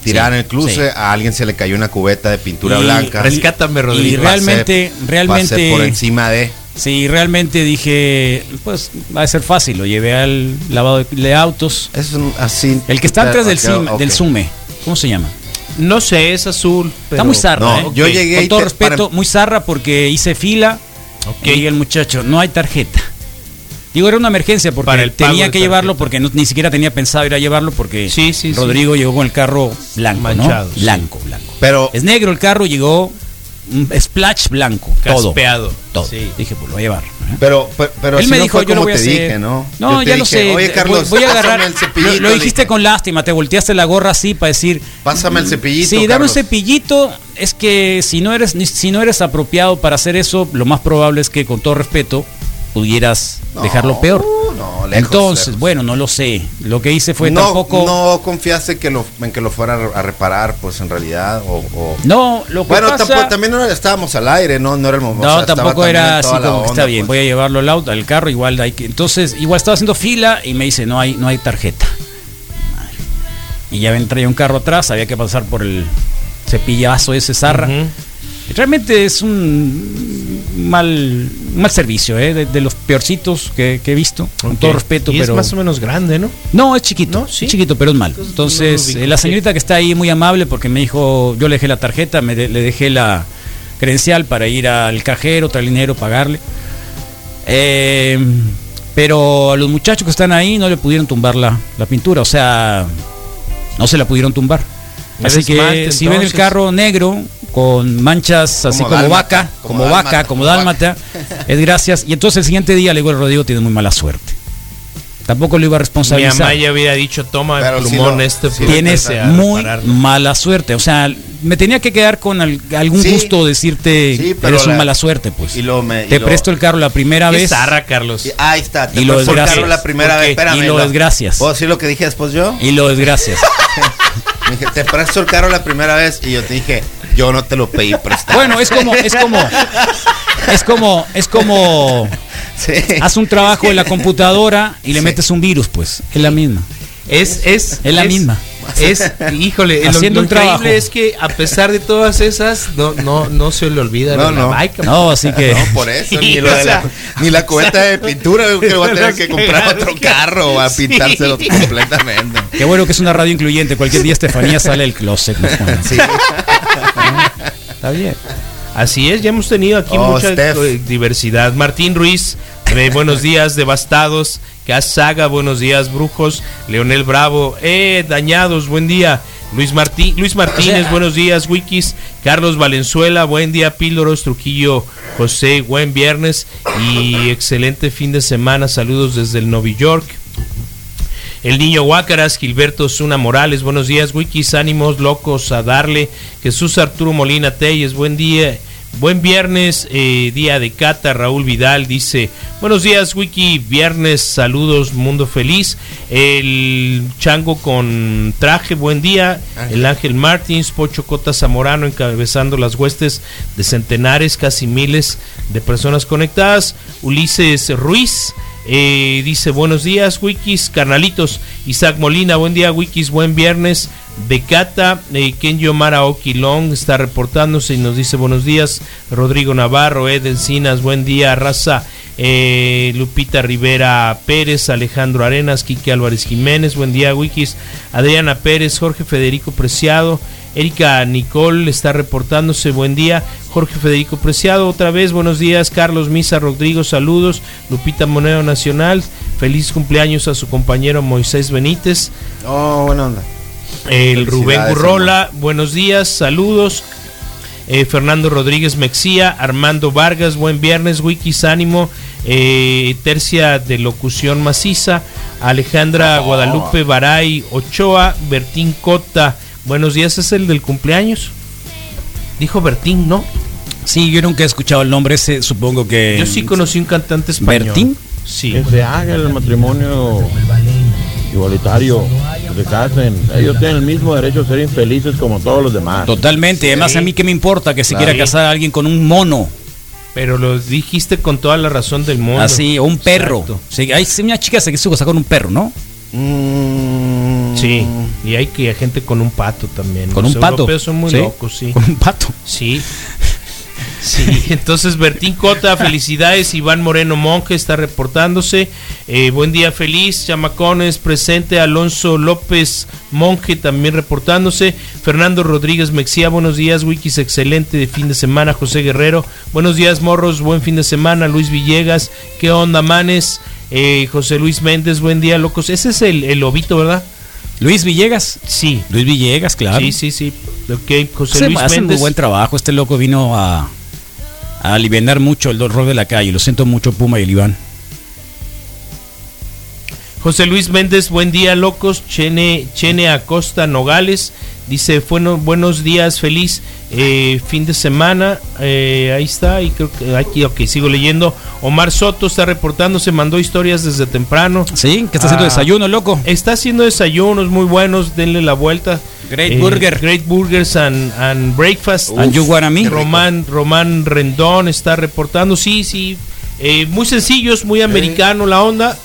tirada Sí, en el cruce. sí. A alguien se le cayó una cubeta de pintura Y blanca. Rescátame, Y Rodrigo. realmente, realmente. Pasé por encima de. Sí, realmente dije, pues va a ser fácil. Lo llevé al lavado de autos. Es un- así. El que está antes del, Ok, sim- ok. del Sume. ¿Cómo se llama? No sé, es azul. Está muy zarra, no, ¿eh? yo llegué Con y todo te- respeto, para- muy zarra porque hice fila. Ok. Y el muchacho, no hay tarjeta. Digo, era una emergencia porque Para el pago tenía que llevarlo porque no- ni siquiera tenía pensado ir a llevarlo porque Sí, sí, sí. Rodrigo llegó con el carro blanco, Manchado, ¿no? sí. Blanco, blanco. Pero Es negro el carro, llegó un splash blanco, todo. Caspeado. Todo. Sí. Dije, pues lo voy a llevar. ¿eh? Pero, pero, pero Él así me no dijo, fue yo lo como voy a te hacer. dije, ¿no? No, Yo te ya lo dije, sé. Oye, Voy- Carlos, voy, a agarrar. el cepillito. lo, lo dijiste dije. con lástima, te volteaste la gorra así para decir. Pásame el cepillito. Sí, dame un cepillito. Es que si no eres si no eres apropiado para hacer eso, lo más probable es que con todo respeto pudieras No, dejarlo peor. no, lejos, Entonces, lejos. bueno, no lo sé. Lo que hice fue no, tampoco. no confiaste que lo, en que lo fuera a reparar, pues en realidad. O, o- No, lo que Bueno, pasa- tampoco- también estábamos al aire, ¿no? No era el momento. No, o sea, estaba tampoco era así como que está bien, pues. voy a llevarlo al auto, al carro, igual hay que. Entonces, igual estaba haciendo fila y me dice, no hay, no hay tarjeta. Y ya traía un carro atrás, había que pasar por el cepillazo ese zarra. Realmente es un mal, mal servicio, ¿eh? de, de los peorcitos que, que he visto, con todo respeto, Y pero... es más o menos grande, ¿no? No, es chiquito, No, sí. es chiquito, pero es mal. Entonces, no eh, la señorita que está ahí muy amable porque me dijo, yo le dejé la tarjeta, me de- le dejé la credencial para ir al cajero, traer dinero, pagarle. Eh, pero a los muchachos que están ahí no le pudieron tumbar la, la pintura, o sea, no se la pudieron tumbar. Así que si ven el carro negro con manchas así como dálmata, vaca, como como, vaca, dálmata, como como dálmata, es gracias. Y entonces el siguiente día le digo al Rodrigo tiene muy mala suerte. Tampoco lo iba a Mi responsabilizar. mamá ya hubiera dicho, toma el sí plumón lo- este. Tienes muy repararlo". mala suerte. O sea, me tenía que quedar con al- algún Sí. gusto decirte Sí, pero eres un la- mala suerte, pues. Y lo me- y Te lo- presto el carro la primera vez. zarra, Carlos. y- ahí está. Te Y lo presto el desgracias. carro la primera ¿Por vez. Espérame. Y lo desgracias. ¿Puedo decir lo que dije después yo? Y lo desgracias. Me dije, te presto el carro la primera vez. Y yo te dije, yo no te lo pedí prestado. bueno, es como, es como, es como, es como, Sí. haz un trabajo en la computadora y le metes un virus, pues. Es la misma. Es, es, Es la misma. Es, híjole, lo- Haciendo lo, un trabajo. increíble es que a pesar de todas esas, no, no, no se le olvida No, la no. No, así que. No, por eso, ni, Sí, lo o de la, ni la cubeta de pintura, que voy a tener que comprar otro carro a Sí. pintárselo completamente. Qué bueno que es una radio incluyente. Cualquier día Estefanía sale del closet. Sí. Está bien. Así es, ya hemos tenido aquí Oh, mucha Steph. diversidad. Martín Ruiz, eh, buenos días, devastados. Saga, buenos días, brujos. Leonel Bravo, eh, dañados, buen día. Luis Luis Martínez, buenos días, Wikis. Carlos Valenzuela, buen día, Píldoros, Trujillo, José, buen viernes y excelente fin de semana. Saludos desde el Nueva York. El niño Huácaras, Gilberto Zuna Morales, buenos días, Wikis, ánimos locos a darle. Jesús Arturo Molina Telles, buen día, buen viernes, eh, día de Cata. Raúl Vidal dice, buenos días, Wiki, viernes, saludos, mundo feliz. El Chango con traje, buen día. El Ángel Martins, Pocho Cota Zamorano encabezando las huestes de centenares, casi miles de personas conectadas. Ulises Ruiz. Eh, dice buenos días Wikis, carnalitos. Isaac Molina, buen día Wikis, buen viernes. Becata, eh, Kenji Omar Aoki Long está reportándose y nos dice buenos días. Rodrigo Navarro, Ed Encinas, buen día. Raza, eh, Lupita Rivera Pérez, Alejandro Arenas, Quique Álvarez Jiménez, buen día Wikis. Adriana Pérez, Jorge Federico Preciado. Erika Nicole está reportándose, buen día. Jorge Federico Preciado, otra vez, buenos días. Carlos Misa Rodrigo, saludos. Lupita Monero Nacional, feliz cumpleaños a su compañero Moisés Benítez. Oh, buena onda. El Rubén Gurrola, buenos días, saludos. Eh, Fernando Rodríguez Mexía, Armando Vargas, buen viernes, Wikis Ánimo, eh, tercia de locución maciza, Alejandra Guadalupe Baray Ochoa, Bertín Cota, buenos días, es el del cumpleaños. Dijo Bertín, ¿no? Sí, yo nunca he escuchado el nombre ese, supongo que. Yo sí conocí un cantante español. ¿Bertín? Sí. Se haga el matrimonio igualitario, se casen. Ellos tienen el mismo derecho a ser infelices como todos los demás. Totalmente. Además, a mí que me importa que se Claro. quiera casar a alguien con un mono. Pero lo dijiste con toda la razón del mundo. Así, o un perro. Sí, hay sí, una chica se quiso casar con un perro, ¿no? Sí, y hay que gente con un pato también. Con Los un pato. europeos son muy Sí, locos, sí. Con un pato. Sí. Sí, entonces Bertín Cota, felicidades. Iván Moreno Monje está reportándose. Eh, buen día, feliz. Chamacones presente. Alonso López Monje también reportándose. Fernando Rodríguez Mexía, buenos días. Wikis, excelente de fin de semana. José Guerrero, buenos días, morros. Buen fin de semana. Luis Villegas, ¿qué onda, manes? Eh, José Luis Méndez, buen día, locos. Ese es el, el lobito, ¿verdad? Luis Villegas. Sí. Luis Villegas, claro. Sí, sí, sí. Ok, José Luis hace muy Méndez. buen trabajo. Este loco vino a, a aliviar mucho el dolor de la calle. Lo siento mucho, Puma y el Iván. José Luis Méndez, buen día, locos. Chene, Chene Acosta Nogales dice: bueno, Buenos días, feliz eh, fin de semana. Eh, ahí está, y creo que aquí, ok, sigo leyendo. Omar Soto está reportando, se mandó historias desde temprano. Sí, que está haciendo Ah, desayuno, loco. Está haciendo desayunos muy buenos, denle la vuelta. Great Burger. Great Burgers and, and Breakfast. And you want me? Román, Román Rendón está reportando, sí, sí. eh, muy sencillos, muy americano la onda.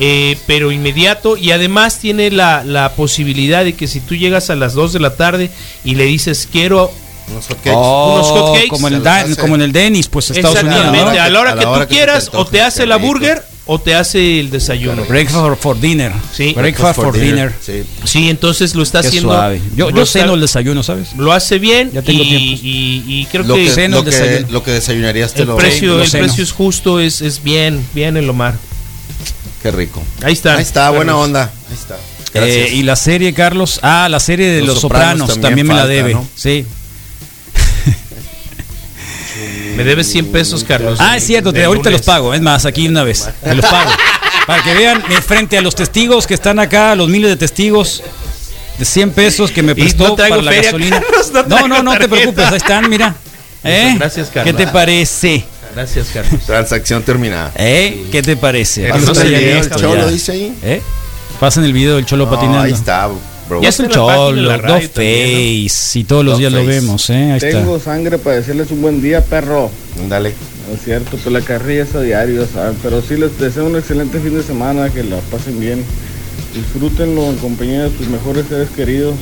Eh, pero inmediato y además tiene la, la posibilidad de que si tú llegas a las 2 de la tarde y le dices quiero Unos hotcakes. Oh, unos hotcakes, como en, el Dan- hace. como en el Dennis, pues Estados Unidos. a la hora A la que hora tú que se te quieras o te hace la burger o te hace el desayuno Breakfast for dinner. Sí. Breakfast for dinner. Sí. sí entonces lo está Qué haciendo suave. Yo, lo yo está- ceno el desayuno, ¿sabes? lo hace bien Ya tengo y, tiempo. y- y creo Lo que, que, ceno lo, el que, lo desayunarías te el lo precio lo el ceno. precio es justo es, es bien bien el Omar Qué rico. ahí está Ahí está, buena onda. Ahí está. Eh, y la serie, Carlos. Ah, la serie de Los, Los Sopranos, Sopranos también, también me la debe. ¿no? Sí. me debes 100 pesos Carlos Ah, es cierto, te, ahorita lunes. los pago. Es más, aquí una vez. Te los pago. Para que vean eh, frente a los testigos que están acá, los miles de testigos de 100 pesos que me prestó no traigo para la feria, gasolina. Carlos, no no, traigo no, no te tarjeta. preocupes, ahí están, mira. ¿Eh? Gracias, ¿Qué Carlos. te parece? Gracias, Carlos. Transacción terminada. ¿Eh? ¿Qué te parece? No el cholo, ya. dice ahí. ¿Eh? Pasen el video del cholo No, patinando. ahí está, bro. Ya es de cholo, dos face, y todos los Dos días lo vemos, ¿eh? Ahí Tengo está. sangre para decirles un buen día, perro. Dale. No es cierto, pues la carrilla es a diario, ¿saben? Pero sí les deseo un excelente fin de semana, que la pasen bien. Disfrútenlo en compañía de sus mejores seres queridos.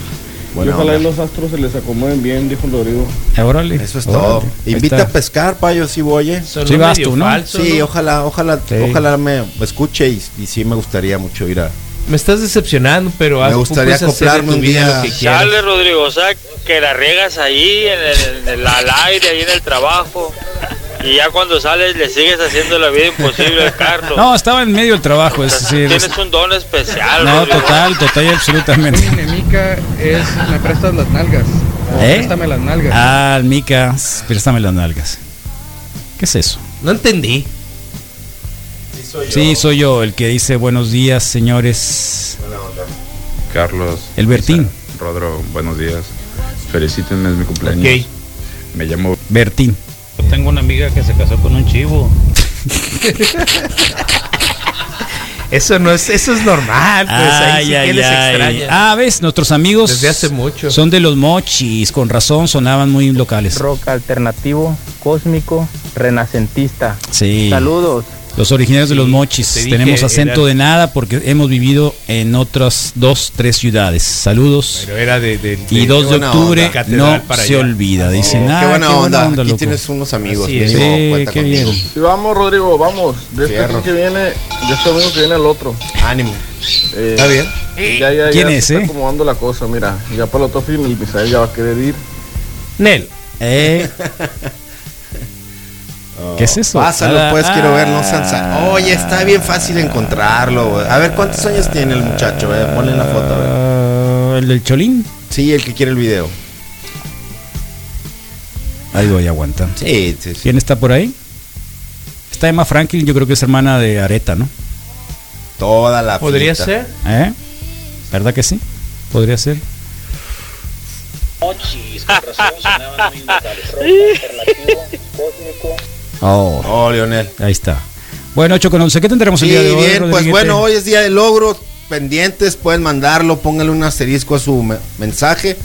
Buena y ojalá los astros se les acomoden bien, dijo Rodrigo. Eh, órale. Eso es todo. Invita a pescar, payo, si voy, eh. Sí vas tú, ¿no? falso, Sí, ¿no? ojalá, ojalá, Sí. ojalá me escuche y, y sí me gustaría mucho ir a. Me estás decepcionando, pero Me gustaría acoplarme un día. Dale, Rodrigo, o sea, que la riegas ahí en el, en el- al aire, ahí en el trabajo. Y ya cuando sales le sigues haciendo la vida imposible al Carlos. No, estaba en medio del trabajo, es decir, es- Tienes un don especial, No, Rodrigo. total, total y absolutamente. Mi enemiga es, me prestas las nalgas. ¿Eh? Préstame las nalgas. Ah, Mica, préstame las nalgas. ¿Qué es eso? No entendí. Sí, soy yo el que dice buenos días, señores. Carlos. El Bertín. Isa, Rodro, buenos días. Felicítenme, es mi cumpleaños. Ok. Me llamo Bertín. Tengo una amiga que se casó con un chivo. Eso no es, eso es normal, pues ahí sí que les extraña. Ah, ves, nuestros amigos Desde hace mucho. son de los mochis, con razón sonaban muy locales. Rock alternativo, cósmico, renacentista. Sí. Saludos. Los originarios de los Sí, mochis. te Tenemos acento era- de nada porque hemos vivido en otras dos, tres ciudades. Saludos. Pero era de, de- Y de- 2 de buena octubre onda. No para se allá. olvida. Dicen, Oh, ah, qué buena onda. Aquí loco". tienes unos amigos. Sí, qué bien. Sí, vamos, Rodrigo, vamos. De este fin que viene, de este domingo que viene el otro. Ánimo. Eh, Está bien. Ya, ya, ¿Quién ya es, se eh? está acomodando la cosa, mira. Ya para el otro fin el Misael ya va a querer ir. Nel. Eh, ¿Qué es eso? Pásalo, Ah, pues, quiero verlo. Sansa. Oye, está bien fácil encontrarlo, güey. A ver, ¿cuántos años tiene el muchacho? eh? Ponle la foto, a ver. Ah, ¿El del Cholín? Sí, el que quiere el video. Ahí voy, aguanta. Sí, sí, sí. ¿Quién está por ahí? Está Emma Franklin, yo creo que es hermana de Areta, ¿no? Toda la ¿Podría ser? ¿Eh? ¿Verdad que sí? Podría ser. Oh, Oh, Lionel. ahí está. Bueno, 8 con 11. ¿Qué tendremos el Sí, día de hoy? bien, pues bueno, hoy es día de logros pendientes, pueden mandarlo, pónganle un asterisco a su me- mensaje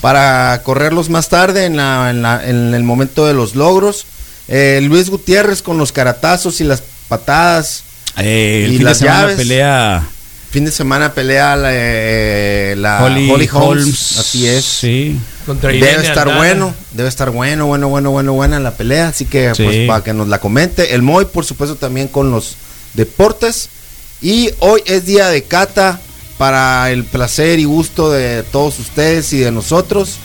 para correrlos más tarde en, la- en la- en el momento de los logros. Eh, Luis Gutiérrez con los caratazos y las patadas. Eh, el y fin las de semana llaves. pelea Fin de semana pelea la, eh, la Holly, Holly, Holmes, Holmes. así es. Sí. Contra Debe Irene estar Aldana. bueno, debe estar bueno, bueno, bueno, bueno, buena la pelea, así que Sí. pues para que nos la comente. El Moy, por supuesto, también con los deportes. Y hoy es día de cata para el placer y gusto de todos ustedes y de nosotros.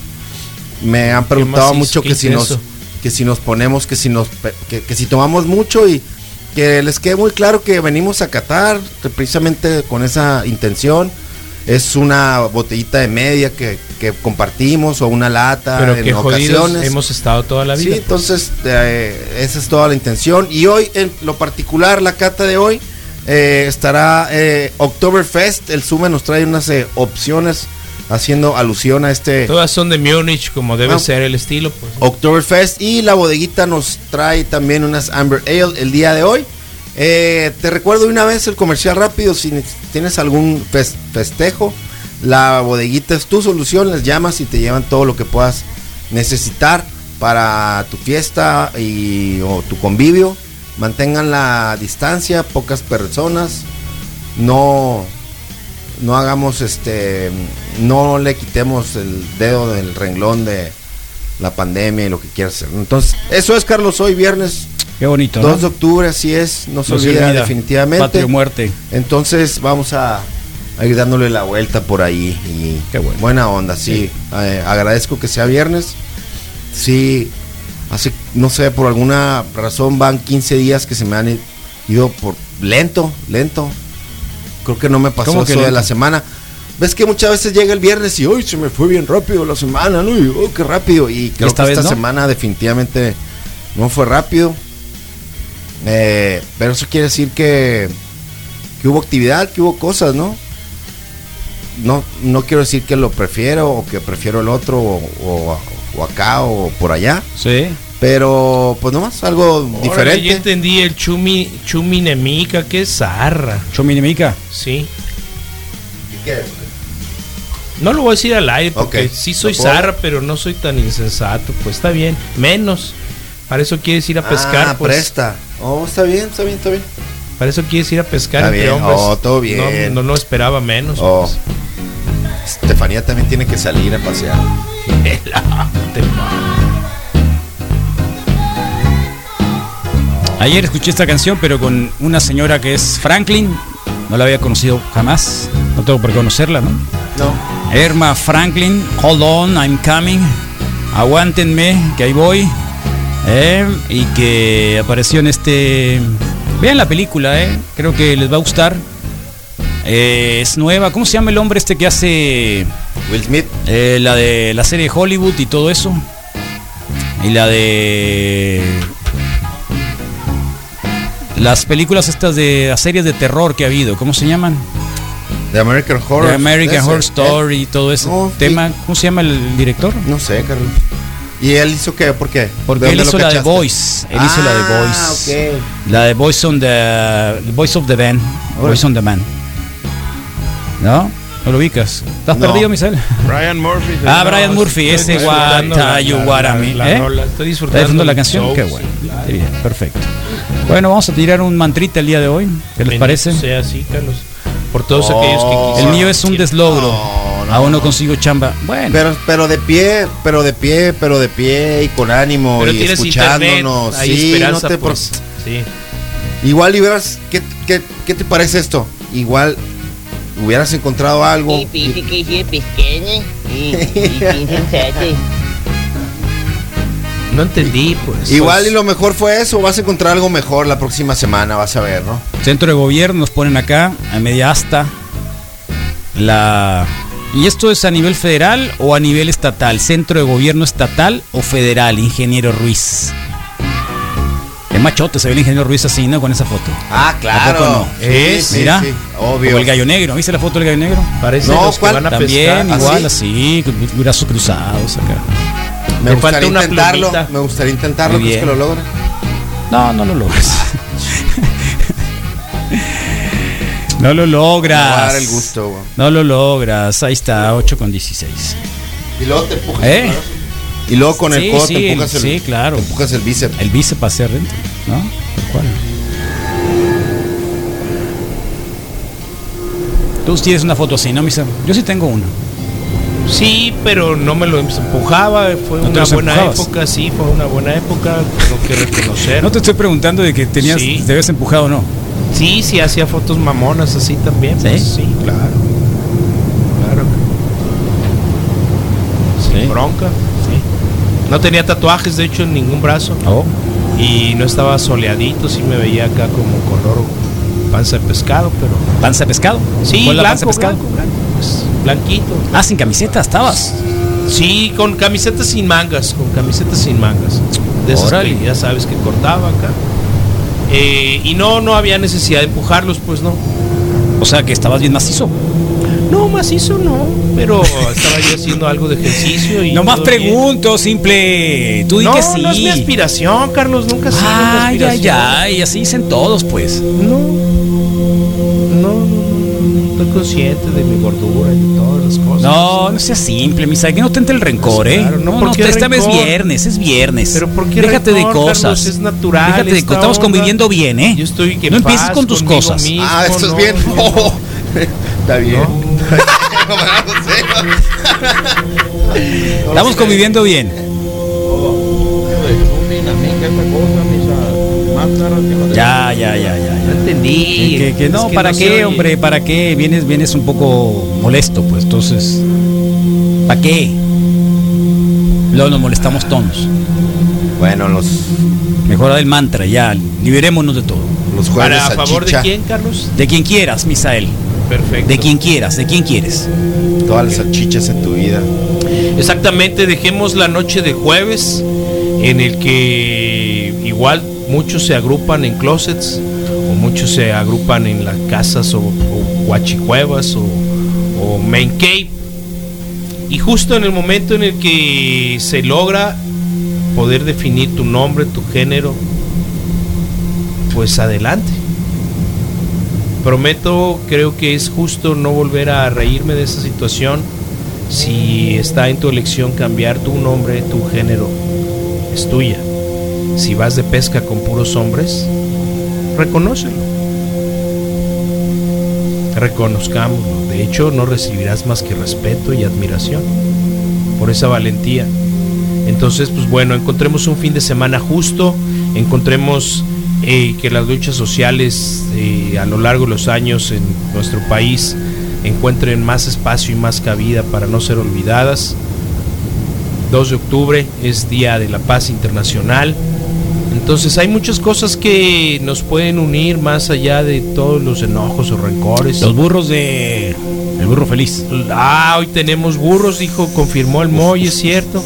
Me han preguntado mucho que si nos que si nos ponemos, que si nos que, que si tomamos mucho y que les quede muy claro que venimos a catar precisamente con esa intención. Es una botellita de media que, que compartimos o una lata Pero en que ocasiones. hemos estado toda la vida. Sí, entonces eh, esa es toda la intención. Y hoy, en lo particular, la cata de hoy eh, estará eh, Oktoberfest. El Sume nos trae unas eh, opciones haciendo alusión a este Todas son de Múnich, como debe Ah. ser el estilo. Pues. Oktoberfest. Y la bodeguita nos trae también unas Amber Ale el día de hoy. Eh, te recuerdo una vez el comercial rápido. Si tienes algún fes- festejo, la bodeguita es tu solución. Les llamas y te llevan todo lo que puedas necesitar para tu fiesta y, o tu convivio. Mantengan la distancia, pocas personas. No, no hagamos este, no le quitemos el dedo del renglón de la pandemia y lo que quieras hacer. Entonces, eso es Carlos hoy viernes Qué bonito, 2 ¿no? de octubre, así es, no se No se olvida, definitivamente. Patria muerte. Entonces vamos a, a ir dándole la vuelta por ahí y Qué bueno. buena onda, sí. Eh, agradezco que sea viernes. Sí, hace, no sé, por alguna razón van 15 días que se me han ido por lento, lento. Creo que no me pasó ¿Cómo que eso de la semana. Ves que muchas veces llega el viernes y hoy se me fue bien rápido la semana, ¿no? Y oh, qué rápido. Y creo esta que vez esta no? semana definitivamente no fue rápido. Eh, pero eso quiere decir que, que hubo actividad, que hubo cosas, ¿no? No, no quiero decir que lo prefiero o que prefiero el otro o, o- o acá o por allá. Sí. Pero pues nomás algo Órale, diferente. ya entendí el chumi, chuminemica, que es zarra. Chuminemica. Sí. No lo voy a decir al aire porque Ok. sí soy zarra, pero no soy tan insensato. Pues está bien, menos. Para eso quieres ir a pescar. Ah, pues. presta. Oh, está bien, está bien, está bien. Para eso quieres ir a pescar Está entre bien, hombres. oh, todo bien. No, no, no esperaba menos. Oh. pues. Estefanía también tiene que salir a pasear. Ayer escuché esta canción, pero con una señora que es Franklin. No la había conocido jamás. No tengo por qué conocerla, ¿no? No. Irma Franklin, Hold On, I'm Coming. Aguántenme, que ahí voy. Eh, y que apareció en este. Vean la película, eh. Creo que les va a gustar. Eh, es nueva. ¿Cómo se llama el hombre este que hace. Will Smith. Eh, la de la serie de Hollywood y todo eso. Y la de. Las películas estas de las series de terror que ha habido, ¿cómo se llaman? The American Horror. The American Horror Story y todo ese No, tema. ¿Cómo se llama el director? No sé, Carlos. ¿Y él hizo qué? ¿Por qué? Porque ¿De él hizo la de? Voice. Él hizo la de Ah, Voice. ok. La de Voice on the, the Voice of the Band. Voice on the Man. ¿No? ¿No lo ubicas? ¿Estás No. perdido, Misael? Brian Murphy. Ah. Brian Murphy, ese Guatayu Guarami. la- la ¿eh? estoy ¿Está disfrutando disfrutando la canción? show, Qué sí, bueno. claro. Qué bien, perfecto. Bueno, vamos a tirar un mantrita el día de hoy. ¿Qué les parece? Sea así, Carlos. Por todos Oh. aquellos que El quisieron. mío es un deslogro. No, no, Aún no no. consigo chamba. Bueno, Pero, pero de pie, pero de pie, pero de pie y con ánimo Pero y internet, escuchándonos. hay sí, no te pues. Sí. Igual y verás, ¿qué, qué, qué te parece esto? Igual hubieras encontrado algo. Y. Y. No entendí, pues. Igual Pues, y lo mejor fue eso, vas a encontrar algo mejor la próxima semana, vas a ver, ¿no? Centro de Gobierno nos ponen acá, a media asta. La. ¿Y esto es a nivel federal o a nivel estatal? ¿Centro de Gobierno estatal o federal, ingeniero Ruiz? Es machote, se ve el ingeniero Ruiz así, ¿no? Con esa foto. Ah, sí, Mira, sí, obvio. Como el gallo negro. ¿Viste la foto del gallo negro? Parece No, los que van a También, pescar. igual, ¿Así? así, con brazos cruzados acá. Me Me gustaría falta una intentarlo, plumita. me gustaría intentarlo, Muy ¿crees que lo logra? No, no lo logras. No lo logras. El gusto, güey. No lo logras. Ahí está, 8 con 16. Y luego te empujas ¿Eh? el. Y luego con el Sí, codo sí, te empujas el, sí, claro. te empujas el bíceps. El bíceps hacia adentro, ¿no? Tal cual. Tú tienes una foto así, ¿no, Misa? Yo sí tengo una. Sí, pero no me lo empujaba. Fue ¿No te una buena empujabas? época, sí, fue una buena época. Tengo que reconocer. No te estoy preguntando de que tenías, Sí. te habías empujado o no. Sí, sí, hacía fotos mamonas así también. ¿Sí? pues, sí, claro. Claro. Sin Sí. bronca. Sí. No tenía tatuajes, de hecho, en ningún brazo. Oh. Y no estaba soleadito, sí me veía acá como color panza de pescado, pero. ¿Panza de pescado? Sí, ¿Cuál es la blanco, panza de pescado? blanco, blanco, pues, blanquito. Ah, sin camiseta estabas. Sí, con camisetas sin mangas, con camisetas sin mangas. De esas que ya sabes que cortaba acá. Eh, y no, no había necesidad de empujarlos, pues no. O sea, que estabas bien macizo. No, macizo no, pero estaba yo haciendo algo de ejercicio y. Nomás bien. pregunto, simple. Tú di No, que sí. no es mi aspiración, Carlos, nunca ha sido Ay, ay, ay, así dicen todos, pues. No, estoy consciente de mi gordura y de todas las cosas. No, no seas simple, misa, que no te entre el rencor, ¿eh? Claro, no, no, ¿por no, esta vez es viernes, es viernes. Pero ¿por qué Déjate de cosas. Carlos? Es natural Déjate de cosas. Estamos onda. conviviendo bien, ¿eh? Yo estoy en No empieces con tus cosas. mismo, Ah, esto es no, bien. no. Está bien. Estamos conviviendo bien. Ya, ya, ya, ya. Entendí. Que, que no, Es que ¿para no qué, hombre? ¿Para qué? Vienes, vienes un poco molesto, pues. Entonces, ¿para qué? Luego nos molestamos todos. Bueno, los, Mejora el mantra, ya. Liberémonos de todo. los jueves ¿Para a favor de quién, Carlos? De quien quieras, Misael. Perfecto. De quien quieras, de quien quieres. Todas las salchichas en tu vida. Exactamente, dejemos la noche de jueves en el que igual muchos se agrupan en closets muchos se agrupan en las casas o, o o main cave. Y justo en el momento en el que se logra poder definir tu nombre, tu género, pues adelante. Prometo, creo que es justo no volver a reírme de esa situación. Si está en tu elección cambiar tu nombre, tu género, es tuya. Si vas de pesca con puros hombres, reconócelo. Reconozcámoslo. De hecho, no recibirás más que respeto y admiración por esa valentía. Entonces, pues bueno, encontremos un fin de semana justo, encontremos eh, que las luchas sociales eh, a lo largo de los años en nuestro país encuentren más espacio y más cabida para no ser olvidadas. 2 de octubre es Día de la Paz Internacional. Entonces hay muchas cosas que nos pueden unir más allá de todos los enojos o rencores. Los burros de. El burro feliz. Ah, hoy tenemos burros, dijo, confirmó el Moy, es cierto.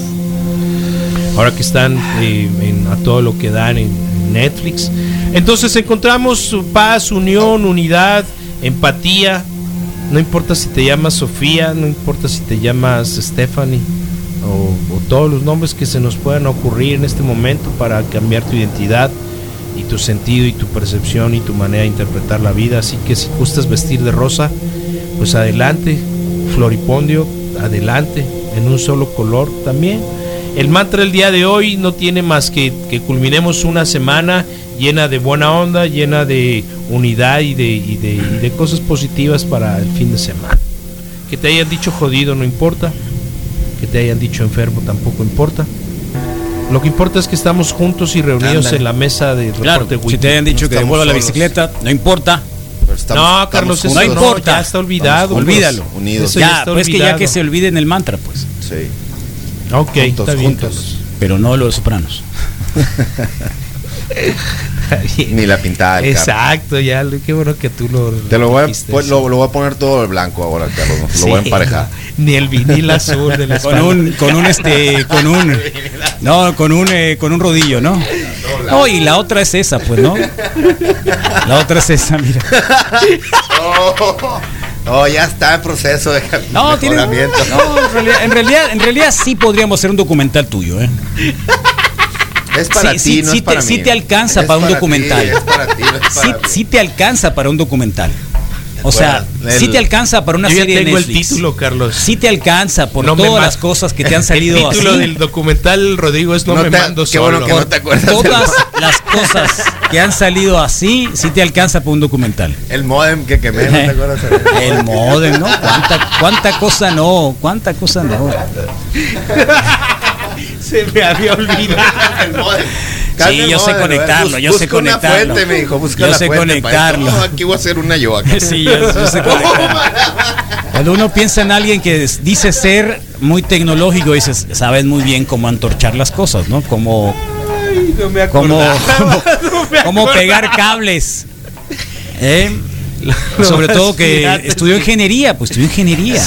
Ahora que están eh, en- a todo lo que dan en Netflix. Entonces encontramos paz, unión, unidad, empatía. No importa si te llamas Sofía, no importa si te llamas Stephanie todos los nombres que se nos puedan ocurrir en este momento para cambiar tu identidad y tu sentido y tu percepción y tu manera de interpretar la vida. Así que si gustas vestir de rosa, pues adelante, Floripondio, adelante, en un solo color también. El mantra del día de hoy no tiene más que que culminemos una semana llena de buena onda, llena de unidad y de, y de, y de cosas positivas para el fin de semana. Que te hayan dicho jodido no importa, que te hayan dicho enfermo tampoco importa. Lo que importa es que estamos juntos y reunidos en la mesa de Claro, reporte si Wiki. te hayan dicho que No devuelva la estamos bicicleta, no importa. No, Carlos, eso no no, importa. ya está olvidado. Olvídalo. Unidos. Eso Ya, ya está pues que ya que se olvide en el mantra, pues. Sí. Ok, Juntos, está bien, juntos. Carlos. Pero no los sopranos. Ni la pintada del carro. Exacto, ya, qué bueno que tú lo. Te lo voy, a, pues, lo, lo voy a poner todo el blanco ahora, Carlos. Lo voy a emparejar. no, Ni el vinil azul de la Con un, con un este, con un, no, con un, eh, con un rodillo, ¿no? No, y la otra es esa, pues, ¿no? La otra es esa, mira. No, no, ya está en proceso de No, tiene, no, en realidad, en realidad, en realidad sí podríamos hacer un documental tuyo, ¿eh? Es para sí, ti, sí, no sí es para te, sí mí. te alcanza para un ti, documental. es para ti, no es sí, para mí. sí te alcanza para un documental. O sea, Bueno, sí te alcanza para una Yo ya serie de tengo el Netflix. título, Carlos. Sí te alcanza por No todas las cosas que te han salido El título así. del documental, Rodrigo, es No, No me te- mando qué solo. bueno que no te acuerdas Todas las cosas que han salido así, sí te alcanza para un documental. El modem que quemé, ¿no te acuerdas? El modem, ¿no? ¿Cuánta, cuánta cosa no? ¿Cuánta cosa no? Se me había olvidado. Sí, yo sé conectarlo, yo sé busca una conectarlo. fuente, me dijo, busca Yo la sé conectarlo. No, aquí voy a hacer una yo acá. Sí, yo, yo sé conectarlo. Cuando uno piensa en alguien que dice ser muy tecnológico, dices, sabes muy bien cómo antorchar las cosas, ¿no? Cómo, Ay, no me cómo, acordaba, cómo, no me cómo pegar cables. ¿Eh? Sobre todo que estudió ingeniería, pues estudió ingeniería.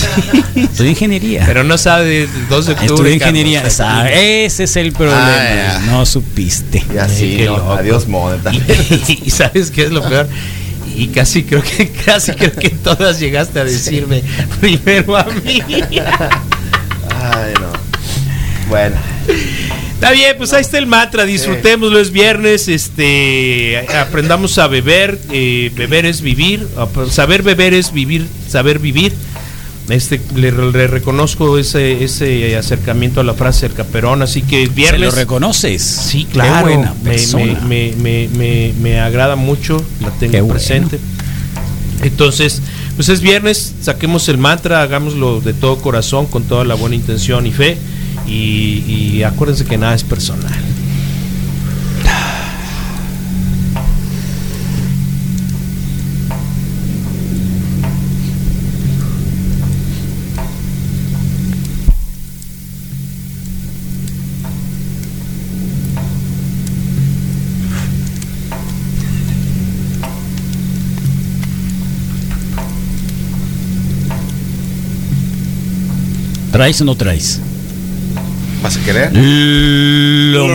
Estudió ingeniería. Pero no sabe de 2 de octubre. Estudió ingeniería. Carlos. Ese es el problema. Ah, ya. no supiste. Y así, qué no, loco. adiós también. Y, y sabes qué es lo peor. Y casi creo que casi creo que todas llegaste a decirme primero a mí. Ay, no. Bueno. Está bien, pues ahí está el mantra, disfrutémoslo, es viernes, este, aprendamos a beber, eh, beber es vivir, a- saber beber es vivir, saber vivir. Este, le, le reconozco ese, ese acercamiento a la frase del caperón, así que ¿Se viernes. lo reconoces? Sí, Qué claro. buena me, persona. me, me, me, me agrada mucho, la tengo Qué bueno. presente. Entonces, pues es viernes, saquemos el mantra, hagámoslo de todo corazón, con toda la buena intención y fe. Y, y acuérdense que nada es personal. ¿Traes o no traes? ¿Vas a querer? Lo